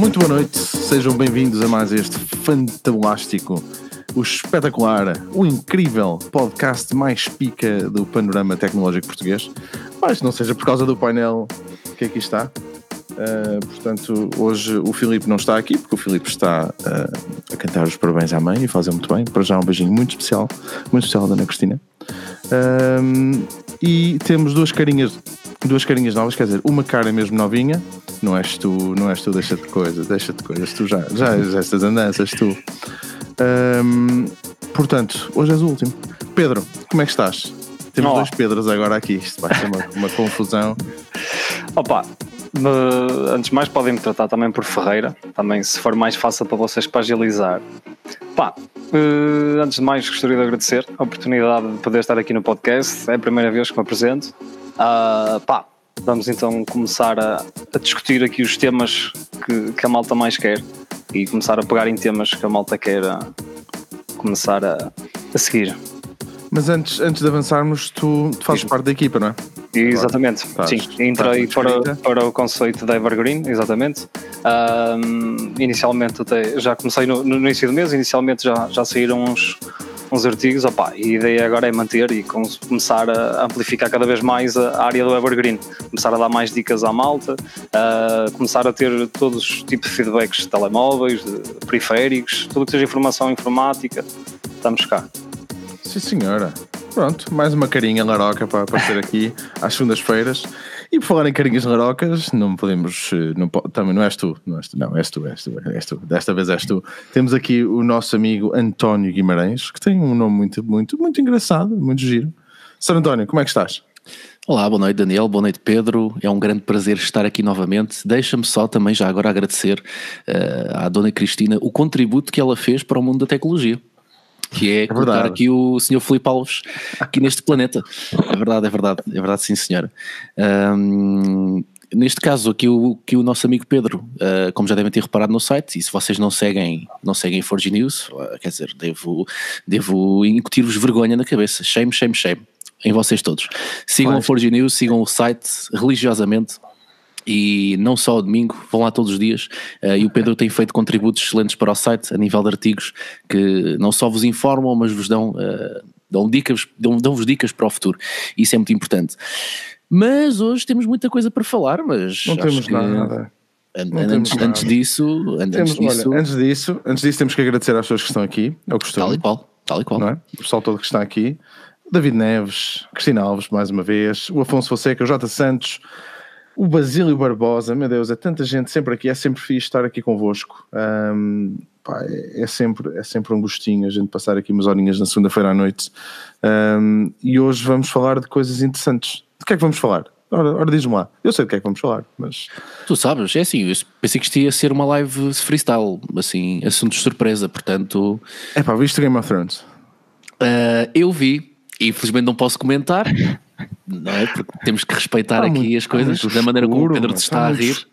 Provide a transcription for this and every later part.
muito boa noite, sejam bem-vindos a mais este fantástico, o espetacular, o incrível podcast mais pica do panorama tecnológico português. Mas não seja por causa do painel que aqui está. Uh, portanto, hoje o Filipe não está aqui, porque o Filipe está uh, a cantar os parabéns à mãe e fazer muito bem. Para já, um beijinho muito especial, muito especial da Ana Cristina. Uh, e temos duas carinhas, duas carinhas novas, quer dizer, uma cara mesmo novinha. Não és tu, não és tu, deixa-te coisas, deixa-te coisas, tu já, já és estas andanças, tu. Um, portanto, hoje és o último. Pedro, como é que estás? Temos Olá. dois Pedros agora aqui, isto vai ser uma, uma confusão. Opa, antes de mais podem me tratar também por Ferreira, também se for mais fácil para vocês para agilizar. Pá, uh, antes de mais gostaria de agradecer a oportunidade de poder estar aqui no podcast, é a primeira vez que me apresento. Uh, pá, vamos então começar a, a, discutir aqui os temas que, que, a malta mais quer e começar a pegar em temas que a malta quer começar a, a seguir. Mas antes, antes de avançarmos, tu, tu fazes parte da equipa, não é? Exatamente, sim. Entrei para, para o conceito da Evergreen, exatamente. Um, inicialmente, até, já comecei no, no, início do mês, inicialmente já, já saíram uns, uns artigos, opa, e a ideia agora é manter e começar a amplificar cada vez mais a área do Evergreen, começar a dar mais dicas à malta, uh, começar a ter todos os tipos de feedbacks de telemóveis, de periféricos, tudo que seja informação informática, estamos cá. Sim, senhora. Pronto, mais uma carinha laroca para aparecer aqui às segundas-feiras. E por falar em carinhas larocas, não podemos. Eh, não, também não és tu, não és tu, não, és tu, és tu, és tu, desta vez és tu. Temos aqui o nosso amigo António Guimarães, que tem um nome muito, muito, muito engraçado, muito giro. Sr. António, como é que estás? Olá, boa noite Daniel, boa noite Pedro, é um grande prazer estar aqui novamente. Deixa-me só também já agora agradecer uh, à Dona Cristina o contributo que ela fez para o mundo da tecnologia que é, é colocar aqui o Sr. Filipe Alves aqui neste planeta. É verdade, é verdade, é verdade, sim, senhora. Um, neste caso aqui o, que o nosso amigo Pedro, uh, como já devem ter reparado no site, e se vocês não seguem, não seguem Forge News, uh, quer dizer, devo, devo incutir-vos vergonha na cabeça. Shame, shame, shame. Em vocês todos. Sigam a Forge News, sigam o site religiosamente e não só ao domingo, vão lá todos os dias. Uh, e o Pedro tem feito contributos excelentes para o site, a nível de artigos, que não só vos informam, mas vos dão, uh, dão dicas, dão, dão-vos dicas para o futuro. Isso é muito importante. Mas hoje temos muita coisa para falar, mas. Não temos nada. antes, antes disso, antes, temos, disso olha, antes disso, antes disso temos que agradecer às pessoas que estão aqui, é o costume. Tal e qual, tal e qual. É? O pessoal todo que está aqui. David Neves, Cristina Alves, mais uma vez, o Afonso Fonseca, o Jota Santos, o Basílio Barbosa, meu Deus, é tanta gente sempre aqui, é sempre fixe estar aqui convosco. Um, pá, é, é, sempre, é sempre um gostinho a gente passar aqui umas horinhas na segunda-feira à noite. Um, e hoje vamos falar de coisas interessantes. De que é que vamos falar? Ora, ora diz-me lá. Eu sei de que é que vamos falar, mas. Tu sabes, é assim, eu pensei que isto ia ser uma live freestyle, assim, assuntos de surpresa, portanto. É pá, viste Game of Thrones? Uh, eu vi, e infelizmente não posso comentar, não é? Porque temos que respeitar aqui as coisas da maneira como o Pedro está a rir.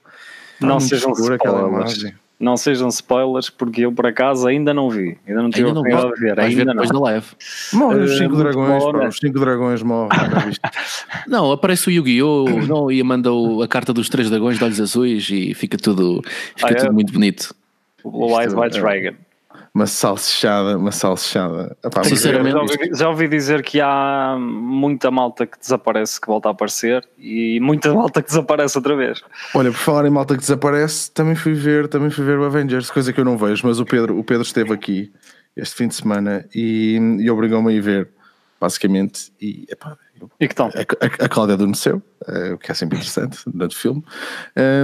Não sejam spoilers. Não sejam spoilers, porque eu por acaso ainda não vi. Ainda não tive a oportunidade de ver. Ainda ver depois não. da live. Morrem os 5 uh, dragões, pá, os 5 dragões morrem. não, aparece o Yu-Gi-Oh! não, e manda a carta dos 3 dragões de olhos azuis e fica tudo, fica ah, tudo é? muito bonito. O White White Dragon uma salsichada, uma salsichada. Epá, Sinceramente, já ouvi, já ouvi, dizer que há muita malta que desaparece que volta a aparecer e muita malta que desaparece outra vez. Olha, por falar em malta que desaparece, também fui ver, também fui ver o Avengers, coisa que eu não vejo, mas o Pedro, o Pedro esteve aqui este fim de semana e, e obrigou-me a ir ver, basicamente, e epá, e que tal? A, a, a Cláudia adormeceu, uh, o que é sempre interessante durante o filme.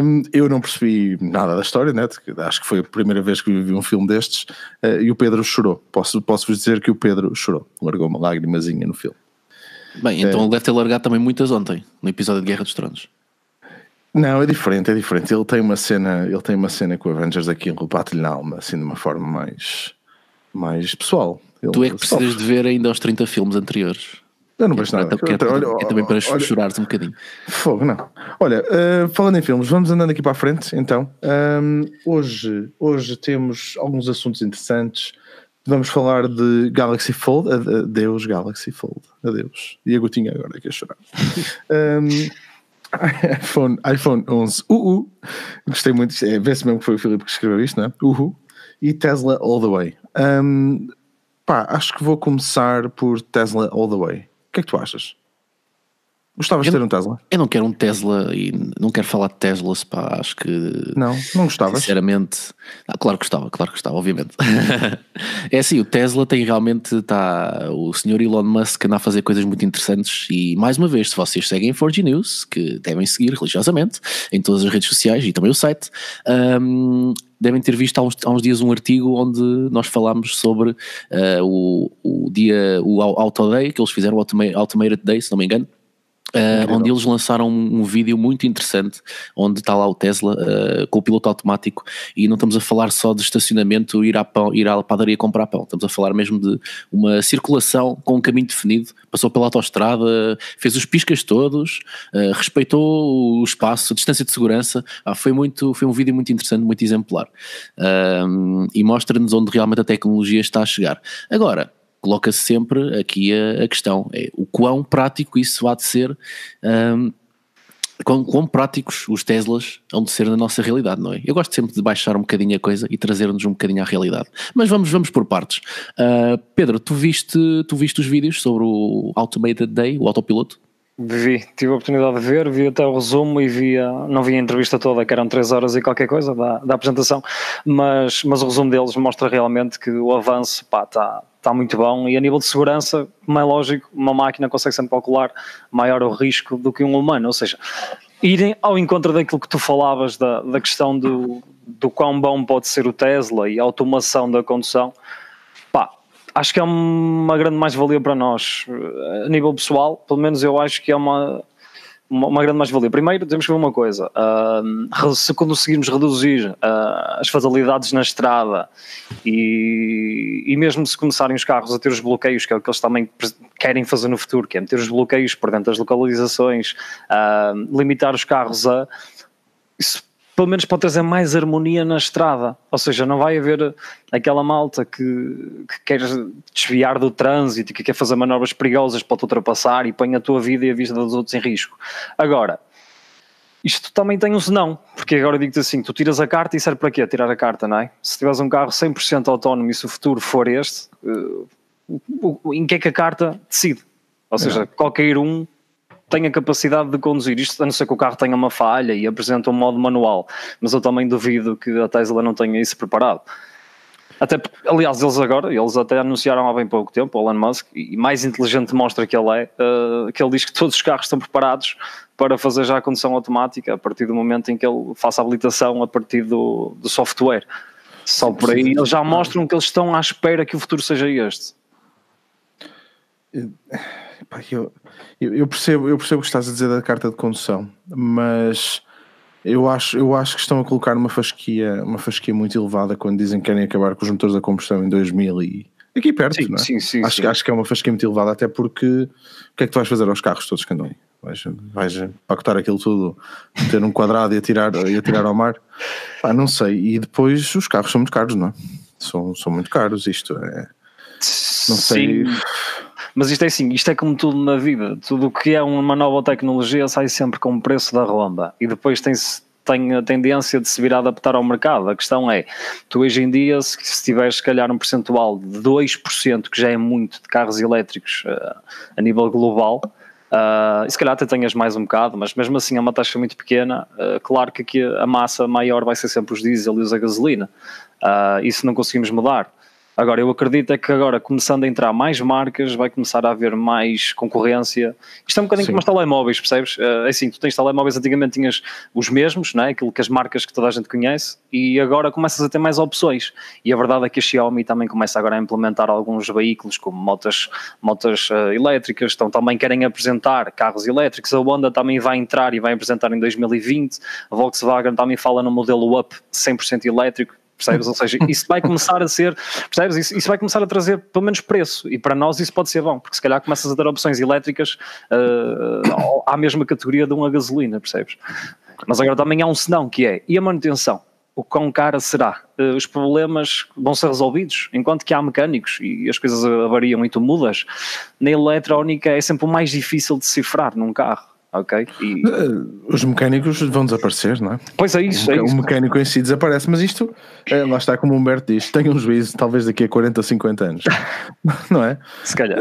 Um, eu não percebi nada da história, né? acho que foi a primeira vez que vi um filme destes, uh, e o Pedro chorou. Posso, posso vos dizer que o Pedro chorou, largou uma lágrimazinha no filme. Bem, então ele deve ter largado também muitas ontem, no episódio de Guerra dos Tronos. Não, é diferente, é diferente. Ele tem uma cena, ele tem uma cena com o Avengers aqui em bate-lhe na alma, assim de uma forma mais, mais pessoal. Ele tu é que precisas sofre. de ver ainda os 30 filmes anteriores. Eu não vejo nada. Que é, olha, é também para olha, chorares um bocadinho. Fogo, não. Olha, uh, falando em filmes, vamos andando aqui para a frente, então. Um, hoje, hoje temos alguns assuntos interessantes. Vamos falar de Galaxy Fold. Adeus, Galaxy Fold. Adeus. E a gotinha agora que a chorar. um, iPhone, iPhone 11 UU. Gostei muito. É, Vê-se mesmo que foi o Filipe que escreveu isto, né? UU. E Tesla All the Way. Um, pá, acho que vou começar por Tesla All the Way. O que é que tu achas? Gostavas de ter um Tesla? Eu não quero um Tesla e não quero falar de Teslas, pá, acho que. Não, não gostavas? Sinceramente. Ah, claro que gostava, claro que gostava, obviamente. é assim, o Tesla tem realmente. Tá, o senhor Elon Musk anda a fazer coisas muito interessantes e, mais uma vez, se vocês seguem 4G News, que devem seguir religiosamente em todas as redes sociais e também o site. Um, devem ter visto há uns, há uns, dias um artigo onde nós falámos sobre uh, o, o dia, o Auto Day, que eles fizeram, o Automated Day, se não me engano, Uh, onde eles lançaram um, um, vídeo muito interessante onde está lá o Tesla uh, com o piloto automático e não estamos a falar só de estacionamento ir à, pão, ir à padaria comprar pão, estamos a falar mesmo de uma circulação com um caminho definido, passou pela autoestrada, fez os piscas todos, uh, respeitou o espaço, a distância de segurança, ah, foi, muito, foi um vídeo muito interessante, muito exemplar. E mostra-nos onde realmente a tecnologia está a chegar. Agora, coloca-se sempre aqui a, a, questão: é o quão prático isso há de ser, um, quão, quão, práticos os Teslas hão de ser na nossa realidade, não é? Eu gosto sempre de baixar um bocadinho a coisa e trazer-nos um bocadinho à realidade. Mas vamos, vamos por partes. Uh, Pedro, tu viste, tu viste os vídeos sobre o Automated Day, o autopiloto? Vi, tive a oportunidade de ver, vi até o resumo e vi a, não vi a entrevista toda, que eram 3 horas e qualquer coisa da, da apresentação, mas, mas o resumo deles mostra realmente que o avanço está tá muito bom. E a nível de segurança, como é lógico, uma máquina consegue sempre calcular maior o risco do que um humano, ou seja, irem ao encontro daquilo que tu falavas da, da questão do, do quão bom pode ser o Tesla e a automação da condução, acho que é uma grande mais-valia para nós. A nível pessoal, pelo menos eu acho que é uma, uma, uma grande mais-valia. Primeiro, temos que ver uma coisa: uh, se conseguirmos reduzir uh, as fatalidades na estrada e, e mesmo se começarem os carros a ter os bloqueios, que é o que eles também querem fazer no futuro, que é meter os bloqueios por dentro das localizações, uh, limitar os carros a. Isso pelo menos pode trazer mais harmonia na estrada. Ou seja, não vai haver aquela malta que, que quer desviar do trânsito e que quer fazer manobras perigosas para te ultrapassar e põe a tua vida e a vida dos outros em risco. Agora, isto também tem um senão, porque agora digo-te assim: tu tiras a carta e serve para quê? Tirar a carta, não é? Se tiveres um carro 100% autónomo e se o futuro for este, eh, em que é que a carta decide? Ou seja, qualquer um tem a capacidade de conduzir isto, a não ser que o carro tenha uma falha e apresenta um modo manual, mas eu também duvido que a Tesla não tenha isso preparado. Até, aliás, eles agora, eles até anunciaram há bem pouco tempo, o Elon Musk, e mais inteligente mostra que ele é, uh, que ele diz que todos os carros estão preparados para fazer já a condução automática a partir do momento em que ele faça a habilitação a partir do, do software. Só por aí eles já mostram que eles estão à espera que o futuro seja este. Eu, eu, percebo, eu percebo o que estás a dizer da carta de condução, mas eu acho, eu acho que estão a colocar uma fasquia, uma fasquia muito elevada quando dizem que querem acabar com os motores da combustão em 2000 e aqui perto, sim, não é? Sim, sim, acho, sim. acho que é uma fasquia muito elevada, até porque o que é que tu vais fazer aos carros todos que andam aí? Vais, vais pacotar aquilo tudo, ter um quadrado e atirar, e atirar ao mar? Ah, não sei. E depois os carros são muito caros, não é? São, são muito caros, isto é. Não sei. Sim. Mas isto é assim, isto é como tudo na vida. Tudo o que é uma nova tecnologia sai sempre com o preço da ronda e depois tem-se tem a tendência de se vir a adaptar ao mercado. A questão é, tu hoje em dia, se, se tiveres se calhar um percentual de 2%, que já é muito de carros elétricos uh, a nível global, uh, e se calhar até tenhas mais um bocado, mas mesmo assim é uma taxa muito pequena, uh, claro que aqui a massa maior vai ser sempre os diesel e os a gasolina. Uh, isso não conseguimos mudar. Agora, eu acredito é que agora, começando a entrar mais marcas, vai começar a haver mais concorrência. Isto é um bocadinho Sim. como os telemóveis, percebes? É assim, tu tens telemóveis, antigamente tinhas os mesmos, não é? aquilo que as marcas que toda a gente conhece, e agora começas a ter mais opções. E a verdade é que a Xiaomi também começa agora a implementar alguns veículos, como motas, motas uh, elétricas, então também querem apresentar carros elétricos. A Honda também vai entrar e vai apresentar em 2020. A Volkswagen também fala no modelo Up 100% elétrico percebes? Ou seja, isso vai começar a ser, percebes? Isso, isso, vai começar a trazer pelo menos preço e para nós isso pode ser bom, porque se calhar começas a ter opções elétricas uh, à mesma categoria de uma gasolina, percebes? Mas agora também há um senão que é, e a manutenção? O quão cara será? Uh, os problemas vão ser resolvidos, enquanto que há mecânicos e as coisas variam e tu mudas. Na eletrónica é sempre o mais difícil de cifrar num carro ok? E... Eh, os mecânicos vão desaparecer, não é? Pois é isso, o, é isso. O mecânico em si desaparece, mas isto, é, lá está como o Humberto diz, tem um juízo talvez daqui a 40 ou 50 anos, não é? Se calhar.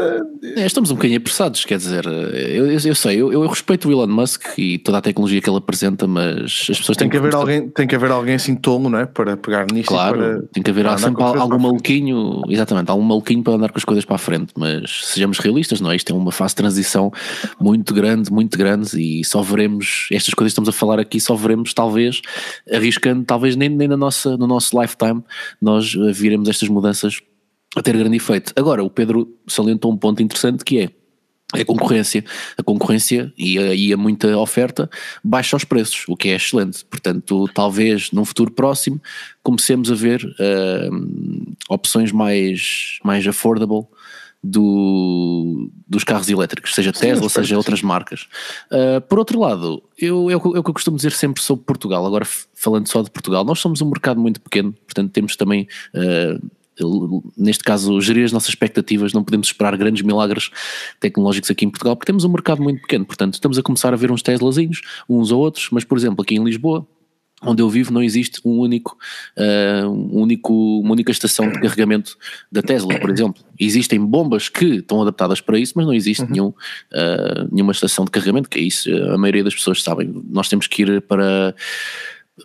É, estamos um bocadinho apressados, quer dizer, eu, eu, eu sei, eu, eu, respeito o Elon Musk e toda a tecnologia que ele apresenta, mas as pessoas tem têm que, haver alguém Tem que haver alguém assim tolo, não é? Para pegar nisto Claro, para, tem que haver sempre algum maluquinho, exatamente, algum maluquinho para andar com as coisas para a frente, mas sejamos realistas, não é? Isto é uma fase de transição muito grande, muito grande e só veremos estas coisas que estamos a falar aqui, só veremos talvez, arriscando, talvez nem, nem na nossa, no nosso lifetime, nós eh, viremos estas mudanças a ter grande efeito. Agora, o Pedro salientou um ponto interessante que é a concorrência. A concorrência e a, e a muita oferta baixa os preços, o que é excelente. Portanto, talvez num futuro próximo comecemos a ver uh, opções mais, mais affordable do, dos carros elétricos, seja Sim, Tesla, seja outras marcas. Uh, por outro lado, eu, é, o, é o que eu costumo dizer sempre sobre Portugal, agora falando só de Portugal, nós somos um mercado muito pequeno, portanto temos também. Uh, neste caso, gerir as nossas expectativas, não podemos esperar grandes milagres tecnológicos aqui em Portugal, porque temos um mercado muito pequeno, portanto, estamos a começar a ver uns Teslazinhos, uns ou outros, mas, por exemplo, aqui em Lisboa, onde eu vivo não existe um único, uh, um único, uma única estação de carregamento da Tesla, por exemplo. Existem bombas que estão adaptadas para isso, mas não existe uhum. nenhum, uh, nenhuma estação de carregamento, que é isso, a maioria das pessoas sabem. Nós temos que ir para,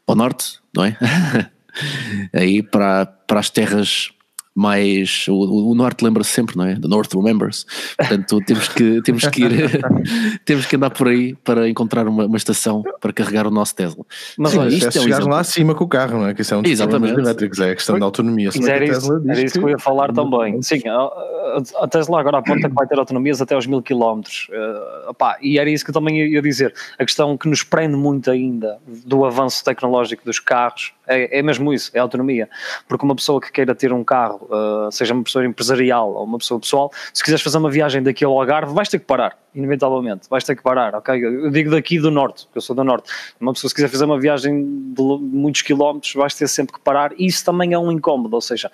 para o norte, não é? Aí para, para as terras mais. O, o norte lembra-se sempre, não é? The North remembers. Portanto, temos que, temos que ir, temos que andar por aí para encontrar uma, uma estação para carregar o nosso Tesla. Mas olha, isto é, é chegar um lá acima com o carro, não é? Que isso é um dos Exatamente. elétricos, é a questão da autonomia. Era isso, era isso que eu ia falar também. Sim, a, a Tesla agora aponta que vai ter autonomias até aos mil quilómetros. Uh, e era isso que eu também ia dizer. A questão que nos prende muito ainda do avanço tecnológico dos carros é, é mesmo isso, é autonomia. Porque uma pessoa que queira ter um carro, uh, seja uma pessoa empresarial ou uma pessoa pessoal, se quiseres fazer uma viagem daqui ao Algarve, vais ter que parar, inevitavelmente, vais ter que parar, ok? Eu digo daqui do Norte, porque eu sou do Norte. Uma pessoa se quiser fazer uma viagem de muitos quilómetros, vais ter sempre que parar, e isso também é um incómodo, ou seja,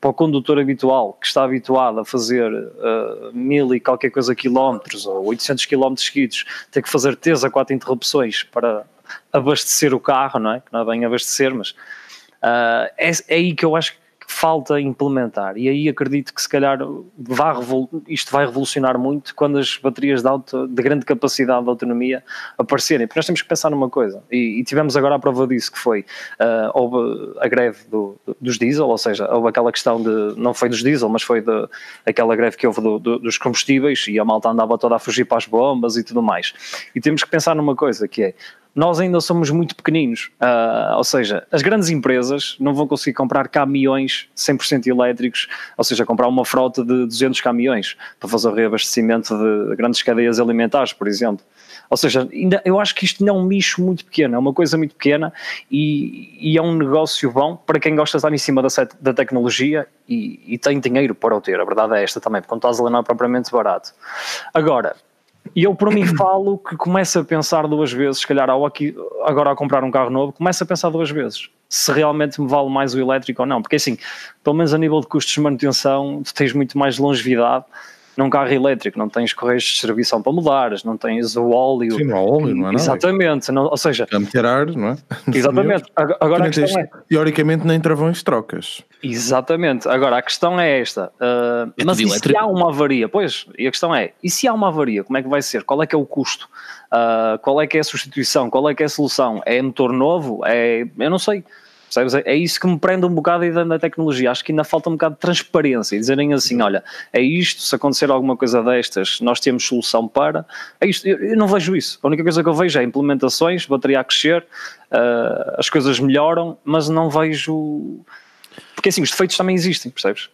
para o condutor habitual, que está habituado a fazer uh, mil e qualquer coisa quilómetros, ou 800 quilómetros seguidos, ter que fazer três a quatro interrupções para abastecer o carro, não é? Que não é bem abastecer, mas uh, é, é aí que eu acho que falta implementar. E aí acredito que se calhar isto vai revolucionar muito quando as baterias de, alta, de grande capacidade de autonomia aparecerem. Porque nós temos que pensar numa coisa, e, e tivemos agora a prova disso, que foi uh, houve a greve do, dos diesel, ou seja, houve aquela questão de, não foi dos diesel, mas foi de, aquela greve que houve do, do, dos combustíveis e a malta andava toda a fugir para as bombas e tudo mais. E temos que pensar numa coisa que é, nós ainda somos muito pequeninos. Uh, ou seja, as grandes empresas não vão conseguir comprar caminhões 100% elétricos, ou seja, comprar uma frota de 200 caminhões para fazer o reabastecimento de grandes cadeias alimentares, por exemplo. Ou seja, ainda, eu acho que isto não é um nicho muito pequeno, é uma coisa muito pequena e, e é um negócio bom para quem gosta de estar em cima da, da tecnologia e, e, tem dinheiro para o ter. A verdade é esta também, porque um Tesla não é propriamente barato. Agora, e eu por mim falo que começo a pensar duas vezes, se calhar ao aqui, agora a comprar um carro novo, começo a pensar duas vezes se realmente me vale mais o elétrico ou não, porque assim, pelo menos a nível de custos de manutenção, tu tens muito mais longevidade num carro elétrico, não tens correios de distribuição para mudares, não tens o óleo. Sim, não há óleo, não é nada. Exatamente, não, ou seja... A meter ar, não é? Exatamente. Agora a questão é... Teoricamente nem travões trocas. Exatamente. Agora a questão é esta. Uh, é mas e se há uma avaria? Pois, e a questão é, e se há uma avaria, como é que vai ser? Qual é que é o custo? Uh, qual é que é a substituição? Qual é que é a solução? É motor novo? É... Eu não sei. Percebes? É isso que me prende um bocado aí da tecnologia. Acho que ainda falta um bocado de transparência e dizerem assim: olha, é isto, se acontecer alguma coisa destas, nós temos solução para. É isto. Eu, eu não vejo isso. A única coisa que eu vejo é implementações, bateria a crescer, uh, as coisas melhoram, mas não vejo porque assim, os defeitos também existem, percebes?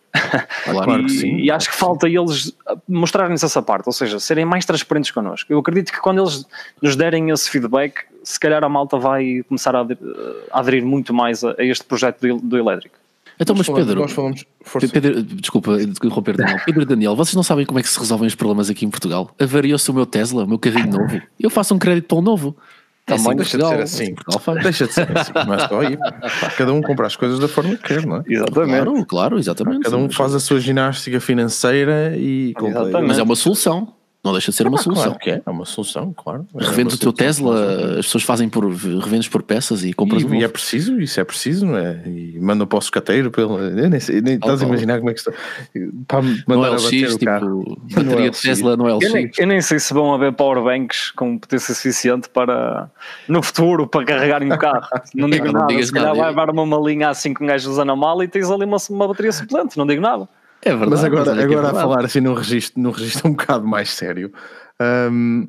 Claro e, que sim. E acho que falta eles mostrarem-nos essa parte, ou seja, serem mais transparentes connosco. Eu acredito que quando eles nos derem esse feedback, se calhar a malta vai começar a aderir, muito mais a, a este projeto do, do elétrico. Então, mas Pedro, nós falamos, Pedro, desculpa interromper Daniel. Pedro e Daniel, vocês não sabem como é que se resolvem os problemas aqui em Portugal? Avariou-se o meu Tesla, o meu carrinho novo. Eu faço um crédito para um novo. É assim, deixa de ser assim. Deixa de ser assim. É só aí. Cada um compra as coisas da forma que quer, não é? Exatamente. Claro, claro, exatamente. Cada um faz a sua ginástica financeira e. Mas é uma solução. Não deixa de ser uma solução. Claro que é, é uma solução, claro. É Revendes o teu Tesla, as pessoas fazem por revendes por peças e compras e, um e é preciso, isso é preciso, não é? E mandam para o sucateiro pelo. Eu nem, sei, nem oh, estás a imaginar como é que está. Para mandar no LX, tipo, bateria de Tesla no LX. Eu nem, eu nem sei se vão haver powerbanks com potência suficiente para no futuro para carregarem o carro. Não digo não nada. Se calhar vai levar uma malinha assim com um gajo usando a mala e tens ali uma, uma bateria suplente, não digo nada. É verdade. Mas agora, mas é agora é a falar assim num registro, num registro um bocado mais sério. Um,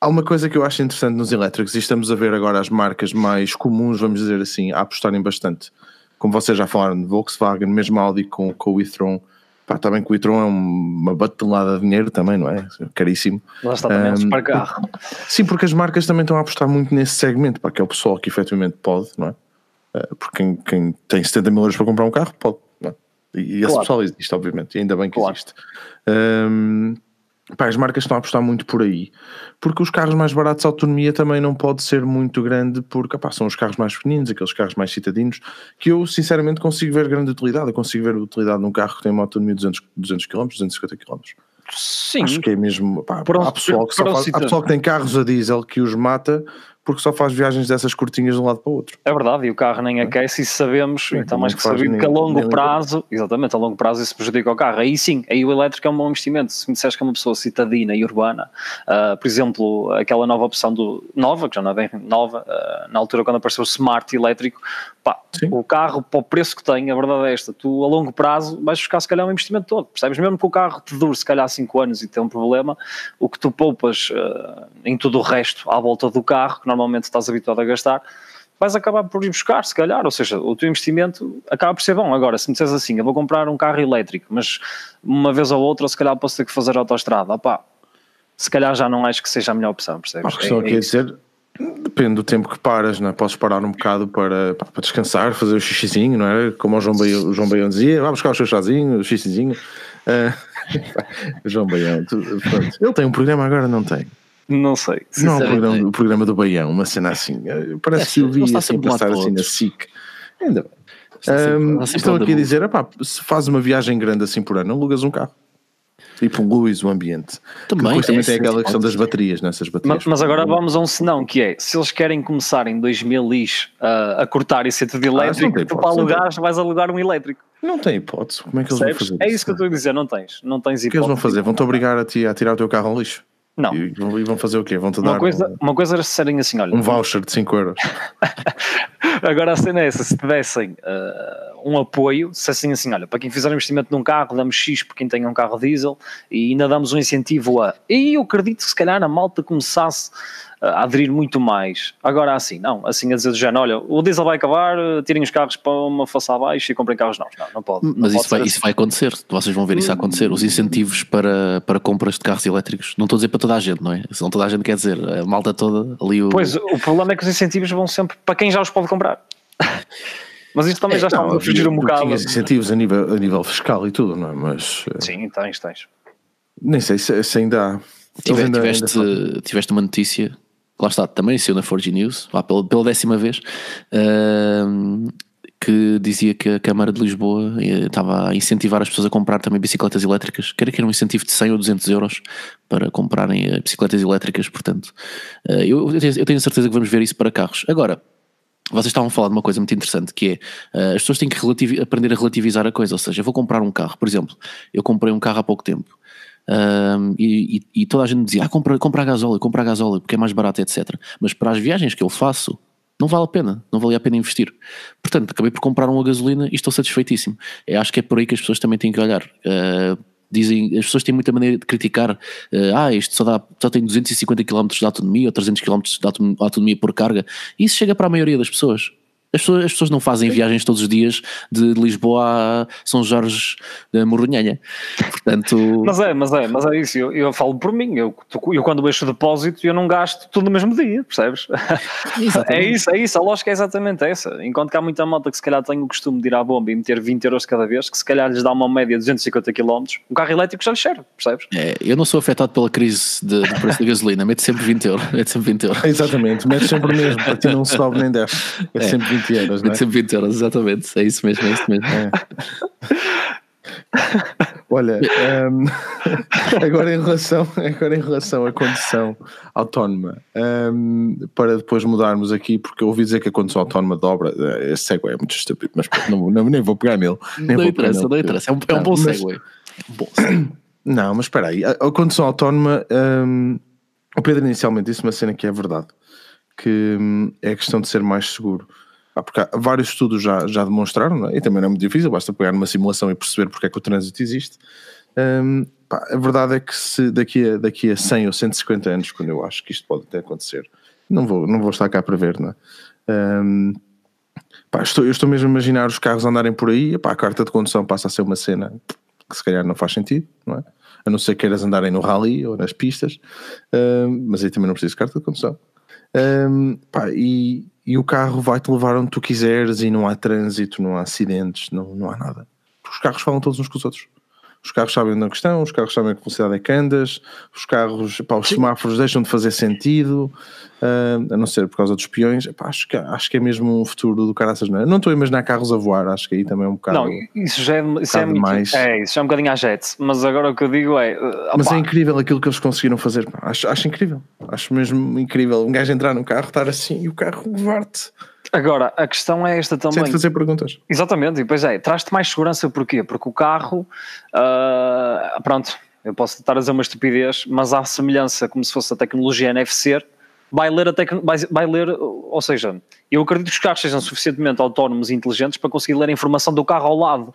há uma coisa que eu acho interessante nos elétricos e estamos a ver agora as marcas mais comuns, vamos dizer assim, a apostarem bastante. Como vocês já falaram, Volkswagen, mesmo Audi com, com o e-tron. Pá, está bem que o e-tron é uma batelada de dinheiro também, não é? Caríssimo. Lá está também um, para carro. Sim, porque as marcas também estão a apostar muito nesse segmento, para que é o pessoal que efetivamente pode, não é? Uh, porque quem, quem tem 70 mil euros para comprar um carro pode e esse claro. pessoal existe, obviamente, e ainda bem que claro. existe. Um, pá, as marcas estão a apostar muito por aí, porque os carros mais baratos, a autonomia também não pode ser muito grande, porque pá, são os carros mais pequeninos, aqueles carros mais citadinos, que eu sinceramente consigo ver grande utilidade. Eu consigo ver utilidade num carro que tem uma autonomia de 200, 200 km, 250 km. Sim. Acho que é mesmo. Pá, há, pessoal que faz, há pessoal que tem carros a diesel que os mata porque só faz viagens dessas curtinhas de um lado para o outro. É verdade, e o carro nem aquece e sabemos, é, então mais que sabido que a longo prazo, exatamente, a longo prazo isso prejudica o carro. Aí sim, aí o elétrico é um bom investimento. Se me disseres que é uma pessoa citadina e urbana, uh, por exemplo, aquela nova opção do nova, que já não é bem nova, uh, na altura quando apareceu o Smart elétrico, pá, o carro para o preço que tem, a verdade é esta, tu a longo prazo vais buscar se calhar um investimento todo, percebes? Mesmo que o carro te dure se calhar 5 anos e tem um problema, o que tu poupas uh, em tudo o resto à volta do carro, que normalmente estás habituado a gastar, vais acabar por ir buscar, se calhar, ou seja, o teu investimento acaba por ser bom. Agora, se me disseres assim, eu vou comprar um carro elétrico, mas uma vez ou outra, se calhar posso ter que fazer autoestrada, opá, se calhar já não acho que seja a melhor opção, percebes? Questão é, aqui é, dizer, depende do tempo que paras, não é? Podes parar um bocado para, para descansar, fazer o xixizinho, não é? Como o João Baião, o João Baião dizia, vá buscar o seu chazinho, o xixizinho. Uh, João Baião, tu, ele tem um programa agora, não tem? Não sei. Não, o programa, o programa do Baião, uma cena assim. Eh, parece é, que eu vi assim passar assim na SIC. Ainda bem. Um, estão aqui a dizer: epá, se faz uma viagem grande assim por ano, alugas um carro. E poluis o ambiente. Também, depois também é, tem aquela questão das baterias, nessas né? baterias. Mas, mas, agora vamos a um senão, que é, se eles querem começar em 2000 lixo uh, a cortar esse de ah, elétrico, ah, tu para alugar vais alugar um elétrico. Não tem hipótese. Como é que eles Sabes? vão fazer É isso que eu estou a dizer, não tens. Não tens hipótese. O que eles vão fazer? Vão-te obrigar a, ti a tirar o teu carro ao lixo? Não. E, e vão fazer o quê? Vão-te dar uma coisa, um, uma coisa era se serem assim, olha. Um voucher de 5 euros. Agora a cena é essa: se te dessem uh, um apoio, se assim, assim, olha, para quem fizer um investimento num carro, damos X para quem tem um carro diesel e ainda damos um incentivo a. E eu acredito que se calhar a malta começasse a aderir muito mais. Agora assim, não, assim a dizer do género, olha, o diesel vai acabar, tirem os carros para uma faça abaixo e comprem carros novos. Não, não pode. Mas não isso, pode vai, assim. isso vai acontecer, vocês vão ver isso acontecer. Os incentivos para, para compras de carros elétricos, não estou a dizer para toda a gente, não é? Se não toda a gente quer dizer, a malta toda ali. O... Pois, o problema é que os incentivos vão sempre para quem já os pode comprar. Mas isto também é, já está a fugir um bocado. Tinhas incentivos a nível, a nível fiscal e tudo, não é? Mas, eh, Sim, tens, tens. Nem sei se, se ainda há. Tiveste, ainda, tiveste, ainda tiveste uma notícia lá está, também saiu na Forge News, lá pela, pela décima vez, uh, que dizia que a Câmara de Lisboa eh, estava a incentivar as pessoas a comprar também bicicletas elétricas, quer que era um incentivo de 100 ou 200 euros para comprarem eh, bicicletas elétricas, portanto, uh, eu, eu tenho certeza que vamos ver isso para carros. Agora, vocês estavam a falar de uma coisa muito interessante que é uh, as pessoas têm que aprender a relativizar a coisa, ou seja, eu vou comprar um carro, por exemplo, eu comprei um carro há pouco tempo um, e, e, toda a gente dizia: ah, compra, compra gasóleo, compra a gasóleo porque é mais barato, etc. Mas para as viagens que eu faço, não vale a pena, não valia a pena investir. Portanto, acabei por comprar uma gasolina e estou satisfeitíssimo. Eu acho que é por aí que as pessoas também têm que olhar. Uh, dizem, as pessoas têm muita maneira de criticar, uh, ah, isto só, dá, só tem 250 km de autonomia ou 300 km de autonomia por carga. E isso chega para a maioria das pessoas. As pessoas, as pessoas não fazem viagens todos os dias de Lisboa a São Jorge da Morronhanha. Portanto. Mas é, mas é, mas é isso. Eu, eu falo por mim. Eu, eu quando deixo o depósito, eu não gasto tudo no mesmo dia, percebes? é isso, é isso. A lógica é exatamente essa. Enquanto que há muita malta que se calhar tem o costume de ir à bomba e meter 20 euros cada vez, que se calhar lhes dá uma média de 250 km, um carro elétrico já lhes serve, percebes? É, eu não sou afetado pela crise de, de preço da gasolina, mete sempre 20 euros. Mete sempre 20 euros. Exatamente, mete sempre o mesmo, para ti não sobe nem desce. É, é sempre 20 20 euros, não é? Sempre 20 euros, exatamente. É isso mesmo, é isso mesmo. É. Olha, um, agora, em relação, agora em relação à condução autónoma, um, para depois mudarmos aqui, porque eu ouvi dizer que a condução autónoma dobra, eh, esse segue é muito estúpido, mas não, não, nem vou pegar nele. Nem não interessa, não interessa, é um, é um bom segue. É. Não, mas espera aí, a, a condução autónoma, um, o Pedro inicialmente disse uma cena que é verdade, que hum, é a questão de ser mais seguro. Ah, porque vários estudos já, já demonstraram, é? e também não é muito difícil, basta pegar numa simulação e perceber porque é que o trânsito existe. Um, pá, a verdade é que se daqui a, daqui a 100 ou 150 anos, quando eu acho que isto pode até acontecer, não vou, não vou estar cá para ver, não é? Um, pá, estou, eu estou mesmo a imaginar os carros andarem por aí, pá, a carta de condução passa a ser uma cena que se calhar não faz sentido, não é? A não ser que queiras andarem no rally ou nas pistas, um, mas aí também não preciso de carta de condução. Um, pá, e, e o carro vai-te levar onde tu quiseres e não há trânsito, não há acidentes, não, não há nada. Os carros falam todos uns com os outros. Os carros sabem onde é estão, os carros sabem a que velocidade é que andas, os carros, pá, os semáforos deixam de fazer sentido, uh, a não ser por causa dos peões. Acho, que, acho que é mesmo um futuro do caraças. Não, é? não estou a imaginar carros a voar, acho que aí também é um bocado. Não, isso já é, um isso é, muito, é, isso já é um bocadinho a jet, mas agora o que eu digo é. Opa. Mas é incrível aquilo que eles conseguiram fazer. Acho, acho incrível, acho mesmo incrível. Um gajo entrar no carro, estar assim e o carro levar-te. Agora, a questão é esta também. Sem fazer perguntas. Exatamente, e depois é, traz-te mais segurança porquê? Porque o carro, uh, pronto, eu posso estar a dizer uma estupidez, mas há semelhança como se fosse a tecnologia NFC, vai ler, a tec... vai, vai ler, ou seja, eu acredito que os carros sejam suficientemente autónomos e inteligentes para conseguir ler a informação do carro ao lado.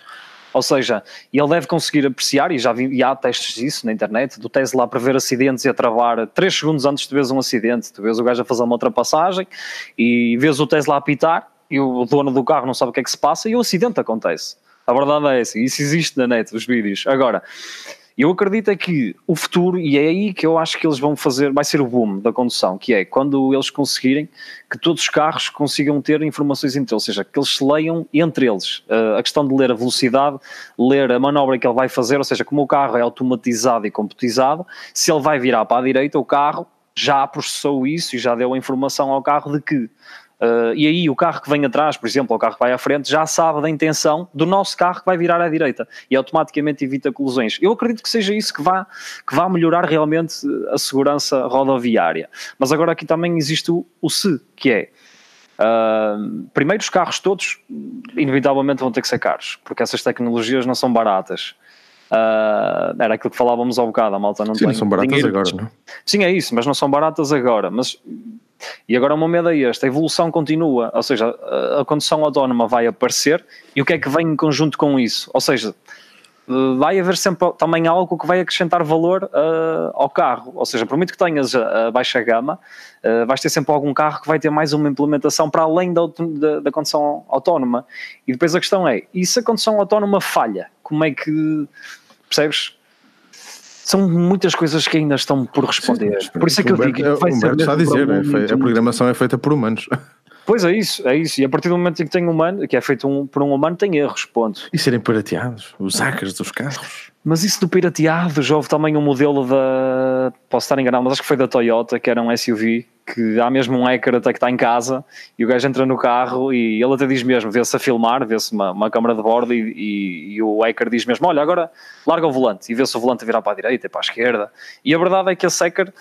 Ou seja, ele deve conseguir apreciar, e já vi, e há testes disso na internet, do Tesla a prever acidentes e a travar 3 segundos antes de vês um acidente. Tu vês o gajo a fazer uma ultrapassagem e vês o Tesla a apitar e o dono do carro não sabe o que é que se passa e o acidente acontece. A verdade é essa, isso existe na net, os vídeos. Agora, eu acredito é que o futuro, e é aí que eu acho que eles vão fazer, vai ser o boom da condução, que é quando eles conseguirem que todos os carros consigam ter informações entre eles, ou seja, que eles se leiam entre eles. Uh, a questão de ler a velocidade, ler a manobra que ele vai fazer, ou seja, como o carro é automatizado e computizado, se ele vai virar para a direita, o carro já processou isso e já deu a informação ao carro de que Uh, e aí o carro que vem atrás, por exemplo, o carro que vai à frente, já sabe da intenção do nosso carro que vai virar à direita e automaticamente evita colisões. Eu acredito que seja isso que vá, que vá melhorar realmente a segurança rodoviária. Mas agora aqui também existe o, o se, que é uh, primeiro os carros todos inevitavelmente vão ter que ser caros, porque essas tecnologias não são baratas. Uh, era aquilo que falávamos ao bocado, a malta não Sim, tem não são baratas dinheiro. agora, não? Sim, é isso, mas não são baratas agora. Mas e agora o meu medo é este, a evolução continua, ou seja, a, condução autónoma vai aparecer e o que é que vem em conjunto com isso? Ou seja, vai haver sempre também algo que vai acrescentar valor uh, ao carro. Ou seja, por muito que tenhas a baixa gama, uh, vais ter sempre algum carro que vai ter mais uma implementação para além da, da, da, condução autónoma. E depois a questão é: e se a condução autónoma falha? Como é que. Percebes? São muitas coisas que ainda estão por responder. Sim, por isso é que eu digo vai ser está a dizer, é a programação é feita por humanos. Pois é isso, é isso. E a partir do momento em que tem um humano, que é feito um, por um humano, tem erros, ponto. E serem pirateados, os hackers dos carros. Mas isso do pirateado, houve também um modelo da. Posso estar enganado, mas acho que foi da Toyota, que era um SUV, que há mesmo um hacker até que está em casa e o gajo entra no carro e ele até diz mesmo, vê-se a filmar, vê-se uma, uma câmara de bordo e, e, e, o hacker diz mesmo: Olha, agora larga o volante e vê-se o volante virar para a direita e para a esquerda. E a verdade é que esse hacker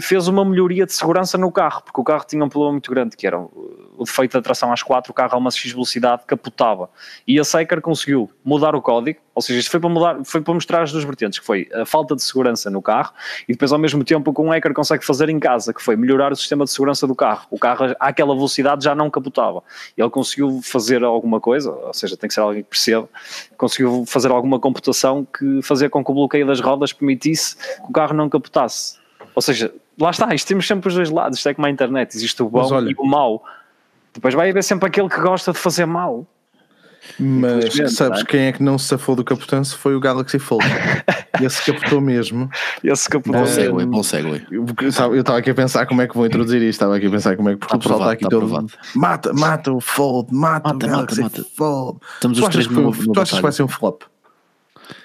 fez uma melhoria de segurança no carro, porque o carro tinha um problema muito grande, que era o defeito de tração às quatro, o carro a uma X velocidade capotava. E a Seeker conseguiu mudar o código, ou seja, isto foi para, mudar, foi para mostrar as duas vertentes, que foi a falta de segurança no carro e depois ao mesmo tempo o que um hacker consegue fazer em casa, que foi melhorar o sistema de segurança do carro. O carro àquela velocidade já não capotava. E ele conseguiu fazer alguma coisa, ou seja, tem que ser alguém que perceba, conseguiu fazer alguma computação que fazia com que o bloqueio das rodas permitisse que o carro não capotasse. Ou seja, lá está, isto temos sempre os dois lados, isto é como a internet, existe o bom olha, e o mau. Depois vai haver sempre aquele que gosta de fazer mal. Mas sabes é? quem é que não se safou do capotância foi o Galaxy Fold. Esse capotou mesmo. Esse capotou. Bom segue, bom segue. Eu estava aqui a pensar como é que vou introduzir isto. Estava aqui a pensar como é que porque tá o pessoal está aqui tá todo. Provado. Mata, mata o Fold, mata, mata o Galaxy mata, mata. Fold. Estamos os três no, Tu achas que vai ser um flop?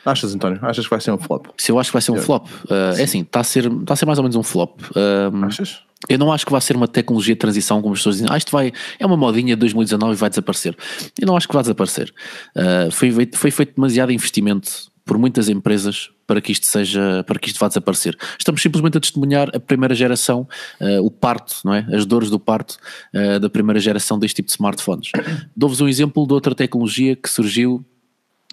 Achas, António? Achas que vai ser um flop? Se eu acho que vai ser um flop, uh, é assim, está a, ser, está a ser mais ou menos um flop. Uh, Achas? Eu não acho que vai ser uma tecnologia de transição, como as pessoas dizem, ah, isto vai, é uma modinha de 2019 e vai desaparecer. Eu não acho que vai desaparecer. Uh, foi, foi feito demasiado investimento por muitas empresas para que isto seja, para que isto vá desaparecer. Estamos simplesmente a testemunhar a primeira geração, uh, o parto, não é? As dores do parto uh, da primeira geração deste tipo de smartphones. Dou-vos um exemplo de outra tecnologia que surgiu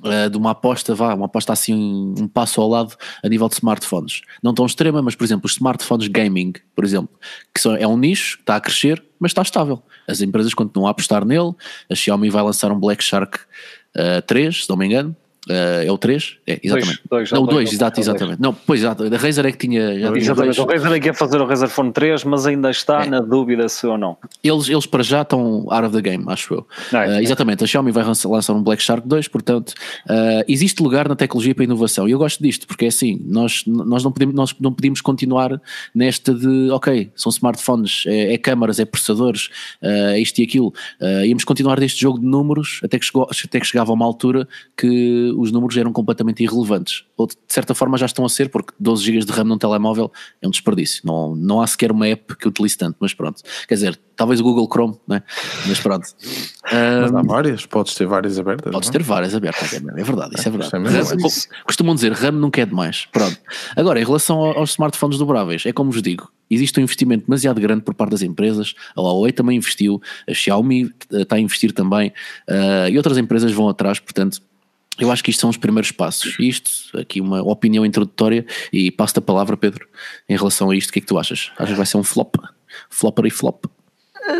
uh, de uma aposta, vá, uma aposta assim um, passo ao lado a nível de smartphones. Não tão extrema, mas por exemplo, os smartphones gaming, por exemplo, que são, é um nicho, está a crescer, mas está estável. As empresas continuam a apostar nele, a Xiaomi vai lançar um Black Shark uh, 3, se não me engano, Uh, é o 3? É, exatamente. Dois, dois, não, o 2, exato, exatamente. Não, pois exato, a Razer é que tinha. Já tinha exatamente, o Razer é que ia fazer o Razer Phone 3, mas ainda está é. na dúvida se ou não. Eles, eles para já estão out of the game, acho eu. uh, exatamente, a Xiaomi vai lançar um Black Shark 2, portanto, uh, existe lugar na tecnologia para inovação. E eu gosto disto, porque é assim, nós, nós, não, podemos, nós não podemos continuar nesta de, ok, são smartphones, é, é câmaras, é processadores, é isto e aquilo. íamos continuar deste jogo de números até que, chegou, até que chegava a uma altura que os números eram completamente irrelevantes. Ou de certa forma já estão a ser, porque 12 GB de RAM num telemóvel é um desperdício. Não, não há sequer uma app que utilize tanto, mas pronto. Quer dizer, talvez o Google Chrome, né? mas pronto. Mas há várias, podes ter várias abertas. Podes não? ter várias abertas, é, é verdade, isso é verdade. É costumam dizer, RAM nunca é demais. Pronto. Agora, em relação aos smartphones dobráveis, é como vos digo, existe um investimento demasiado grande por parte das empresas. A Huawei também investiu, a Xiaomi eh, está a investir também, uh, e outras empresas vão atrás, portanto eu acho que isto são os primeiros passos. Isto, aqui uma opinião introdutória e passo-te a palavra, Pedro, em relação a isto. O que é que tu achas? Achas que vai ser um flop? Flopper e flop?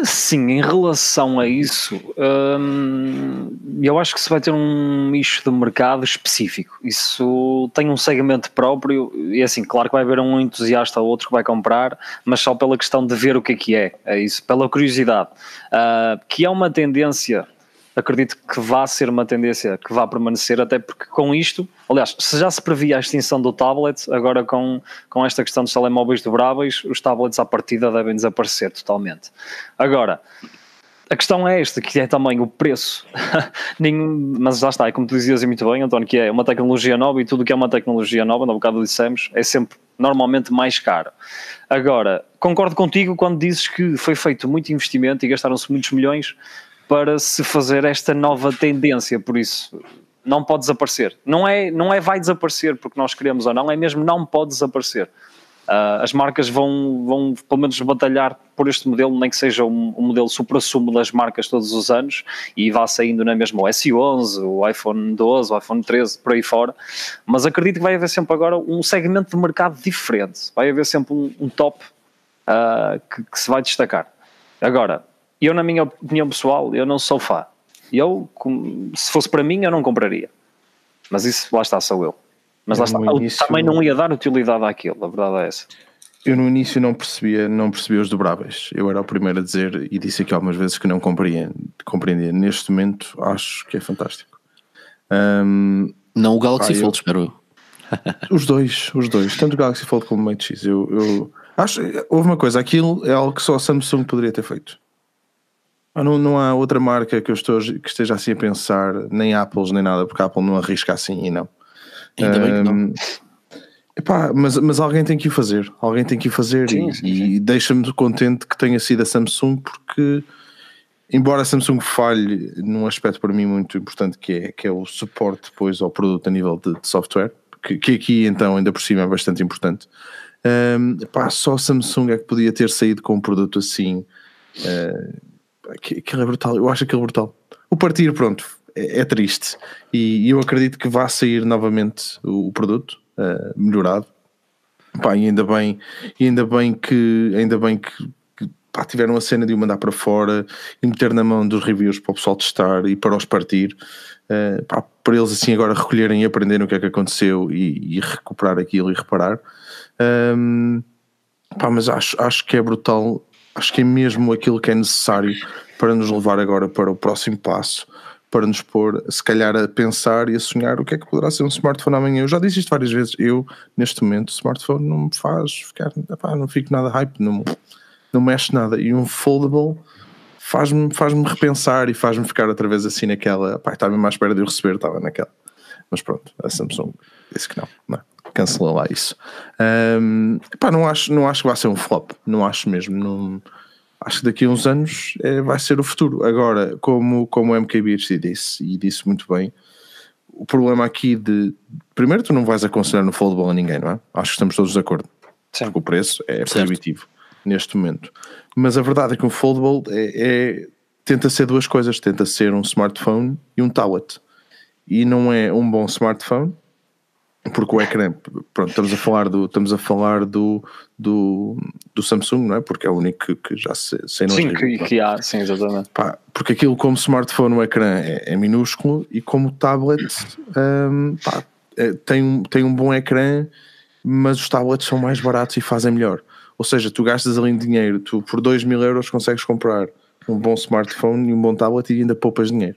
Sim, em relação a isso, hum, eu acho que se vai ter um nicho de mercado específico. Isso tem um segmento próprio, e assim, claro que vai haver um entusiasta ou outro que vai comprar, mas só pela questão de ver o que é que é, é isso, pela curiosidade. Uh, que é uma tendência acredito que vá ser uma tendência que vá permanecer, até porque com isto, aliás, se já se previa a extinção do tablet, agora com, com esta questão dos telemóveis dobráveis, os tablets à partida devem desaparecer totalmente. Agora, a questão é esta, que é também o preço. mas lá está, é como tu dizias muito bem, António, que é uma tecnologia nova e tudo que é uma tecnologia nova, no bocado dissemos, é sempre normalmente mais caro. Agora, concordo contigo quando dizes que foi feito muito investimento e gastaram-se muitos milhões para se fazer esta nova tendência, por isso não pode desaparecer. Não é, não é vai desaparecer porque nós queremos ou não, é mesmo não pode desaparecer. Uh, as marcas vão, vão pelo menos batalhar por este modelo, nem que seja um, um modelo supra-sumo das marcas todos os anos e vá saindo na mesma o S11, o iPhone 12, o iPhone 13, por aí fora. Mas acredito que vai haver sempre agora um segmento de mercado diferente, vai haver sempre um, um top uh, que, que se vai destacar. Agora, eu, na minha opinião pessoal, eu não sou fã. Eu, se fosse para mim, eu não compraria. Mas isso, lá está, sou eu. Mas eu lá está, início, também não ia dar utilidade àquilo, a verdade é essa. Eu no início não percebia, não percebia os dobráveis. Eu era o primeiro a dizer, e disse aqui algumas vezes que não compreendia. compreendia. Neste momento, acho que é fantástico. Um, não o Galaxy Fold, eu, espero eu. os dois, os dois, tanto o Galaxy Fold como o Mate X. Eu, eu acho, houve uma coisa, aquilo é algo que só a Samsung poderia ter feito. Ah, não, não há outra marca que eu estou, que esteja assim a pensar, nem Apple nem nada, porque a Apple não arrisca assim e não. Ainda um, bem que não. Epá, mas, mas alguém tem que o fazer, alguém tem que o fazer sim, e, sim, sim. e deixa-me contente que tenha sido a Samsung, porque embora a Samsung falhe num aspecto para mim muito importante que é, que é o suporte depois ao produto a nível de, de software, que, que, aqui então ainda por cima é bastante importante. Um, epá, só a Samsung é que podia ter saído com um produto assim. Uh, aquilo é brutal, eu acho aquilo brutal. O partir, pronto, é, é triste. E, eu acredito que vai sair novamente o, o produto uh, melhorado. Pá, e ainda bem, e ainda bem que ainda bem que, que pá, tiveram a cena de o mandar para fora e meter na mão dos reviews para o pessoal testar e para os partir. Uh, pá, para eles assim agora recolherem e aprenderem o que é que aconteceu e, e recuperar aquilo e reparar. Um, pá, mas acho, acho que é brutal acho que é mesmo aquilo que é necessário para nos levar agora para o próximo passo, para nos pôr, se calhar, a pensar e a sonhar o que é que poderá ser um smartphone amanhã. Eu já disse isto várias vezes, eu, neste momento, o smartphone não me faz ficar, epá, não fico nada hype, não, não mexe nada. E um foldable faz-me faz repensar e faz-me ficar outra vez assim naquela, pá, estava mesmo à espera de eu receber, estava naquela. Mas pronto, a Samsung disse que não, não é? Cancelou lá isso. Um, pá, não acho, não acho que vai ser um flop, não acho mesmo. Não, acho que daqui a uns anos é, vai ser o futuro. Agora, como, como o MKBHD disse, e disse muito bem, o problema aqui de primeiro, tu não vais aconselhar no foldable a ninguém, não é? Acho que estamos todos de acordo. Sim. Porque o preço é certo. proibitivo neste momento. Mas a verdade é que o foldable é, é, tenta ser duas coisas: tenta ser um smartphone e um tablet. E não é um bom smartphone porque o ecrã, pronto, estamos a falar do, estamos a falar do, do, do Samsung, não é? Porque é o único que, que já sei, sei não Sim, que, que, há, sim, exatamente. Pá, porque aquilo como smartphone, o ecrã é, é minúsculo e como tablet um, pá, é, tem, um, tem um bom ecrã, mas os tablets são mais baratos e fazem melhor. Ou seja, tu gastas ali dinheiro, tu por 2 mil euros consegues comprar um bom smartphone e um bom tablet e ainda poupas dinheiro.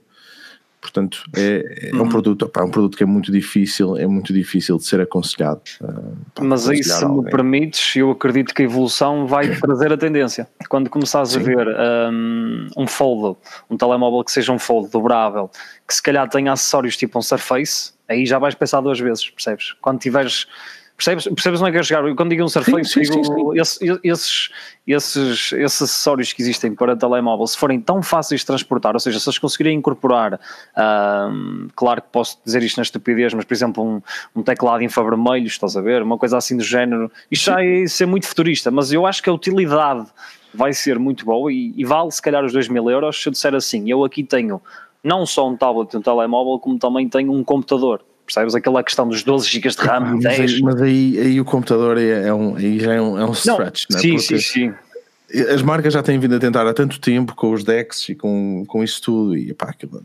Portanto, é, é um uhum. produto, é um produto que é muito difícil, é muito difícil de ser aconselhado. Uh, Mas aí, se me permites, eu acredito que a evolução vai trazer a tendência. Quando começares Sim. a ver um, um fold, um telemóvel que seja um fold dobrável, que se calhar tenha acessórios tipo um Surface, aí já vais pensar duas vezes, percebes? Quando tiveres Percebes, percebes onde é que eu chegar? Quando digo um Surface, sim, sim, digo sim, esses, esses, esses, esses acessórios que existem para telemóvel, se forem tão fáceis de transportar, ou seja, se eles conseguirem incorporar, claro que posso dizer isto na estupidez, mas por exemplo, um, um teclado infravermelho, estás a ver? Uma coisa assim do género, isto já é ser muito futurista, mas eu acho que a utilidade vai ser muito boa e, e vale se calhar os 2 mil euros. Se eu disser assim, eu aqui tenho não só um tablet e um telemóvel, como também tenho um computador percebes? Aquela questão dos 12 GB de RAM, mas 10. Aí, mas aí, aí o computador é, é, um, aí já é um, é um stretch, não, é? Sim, sim, sim. As marcas já têm vindo a tentar há tanto tempo com os decks e com, com isso tudo e pá, aquilo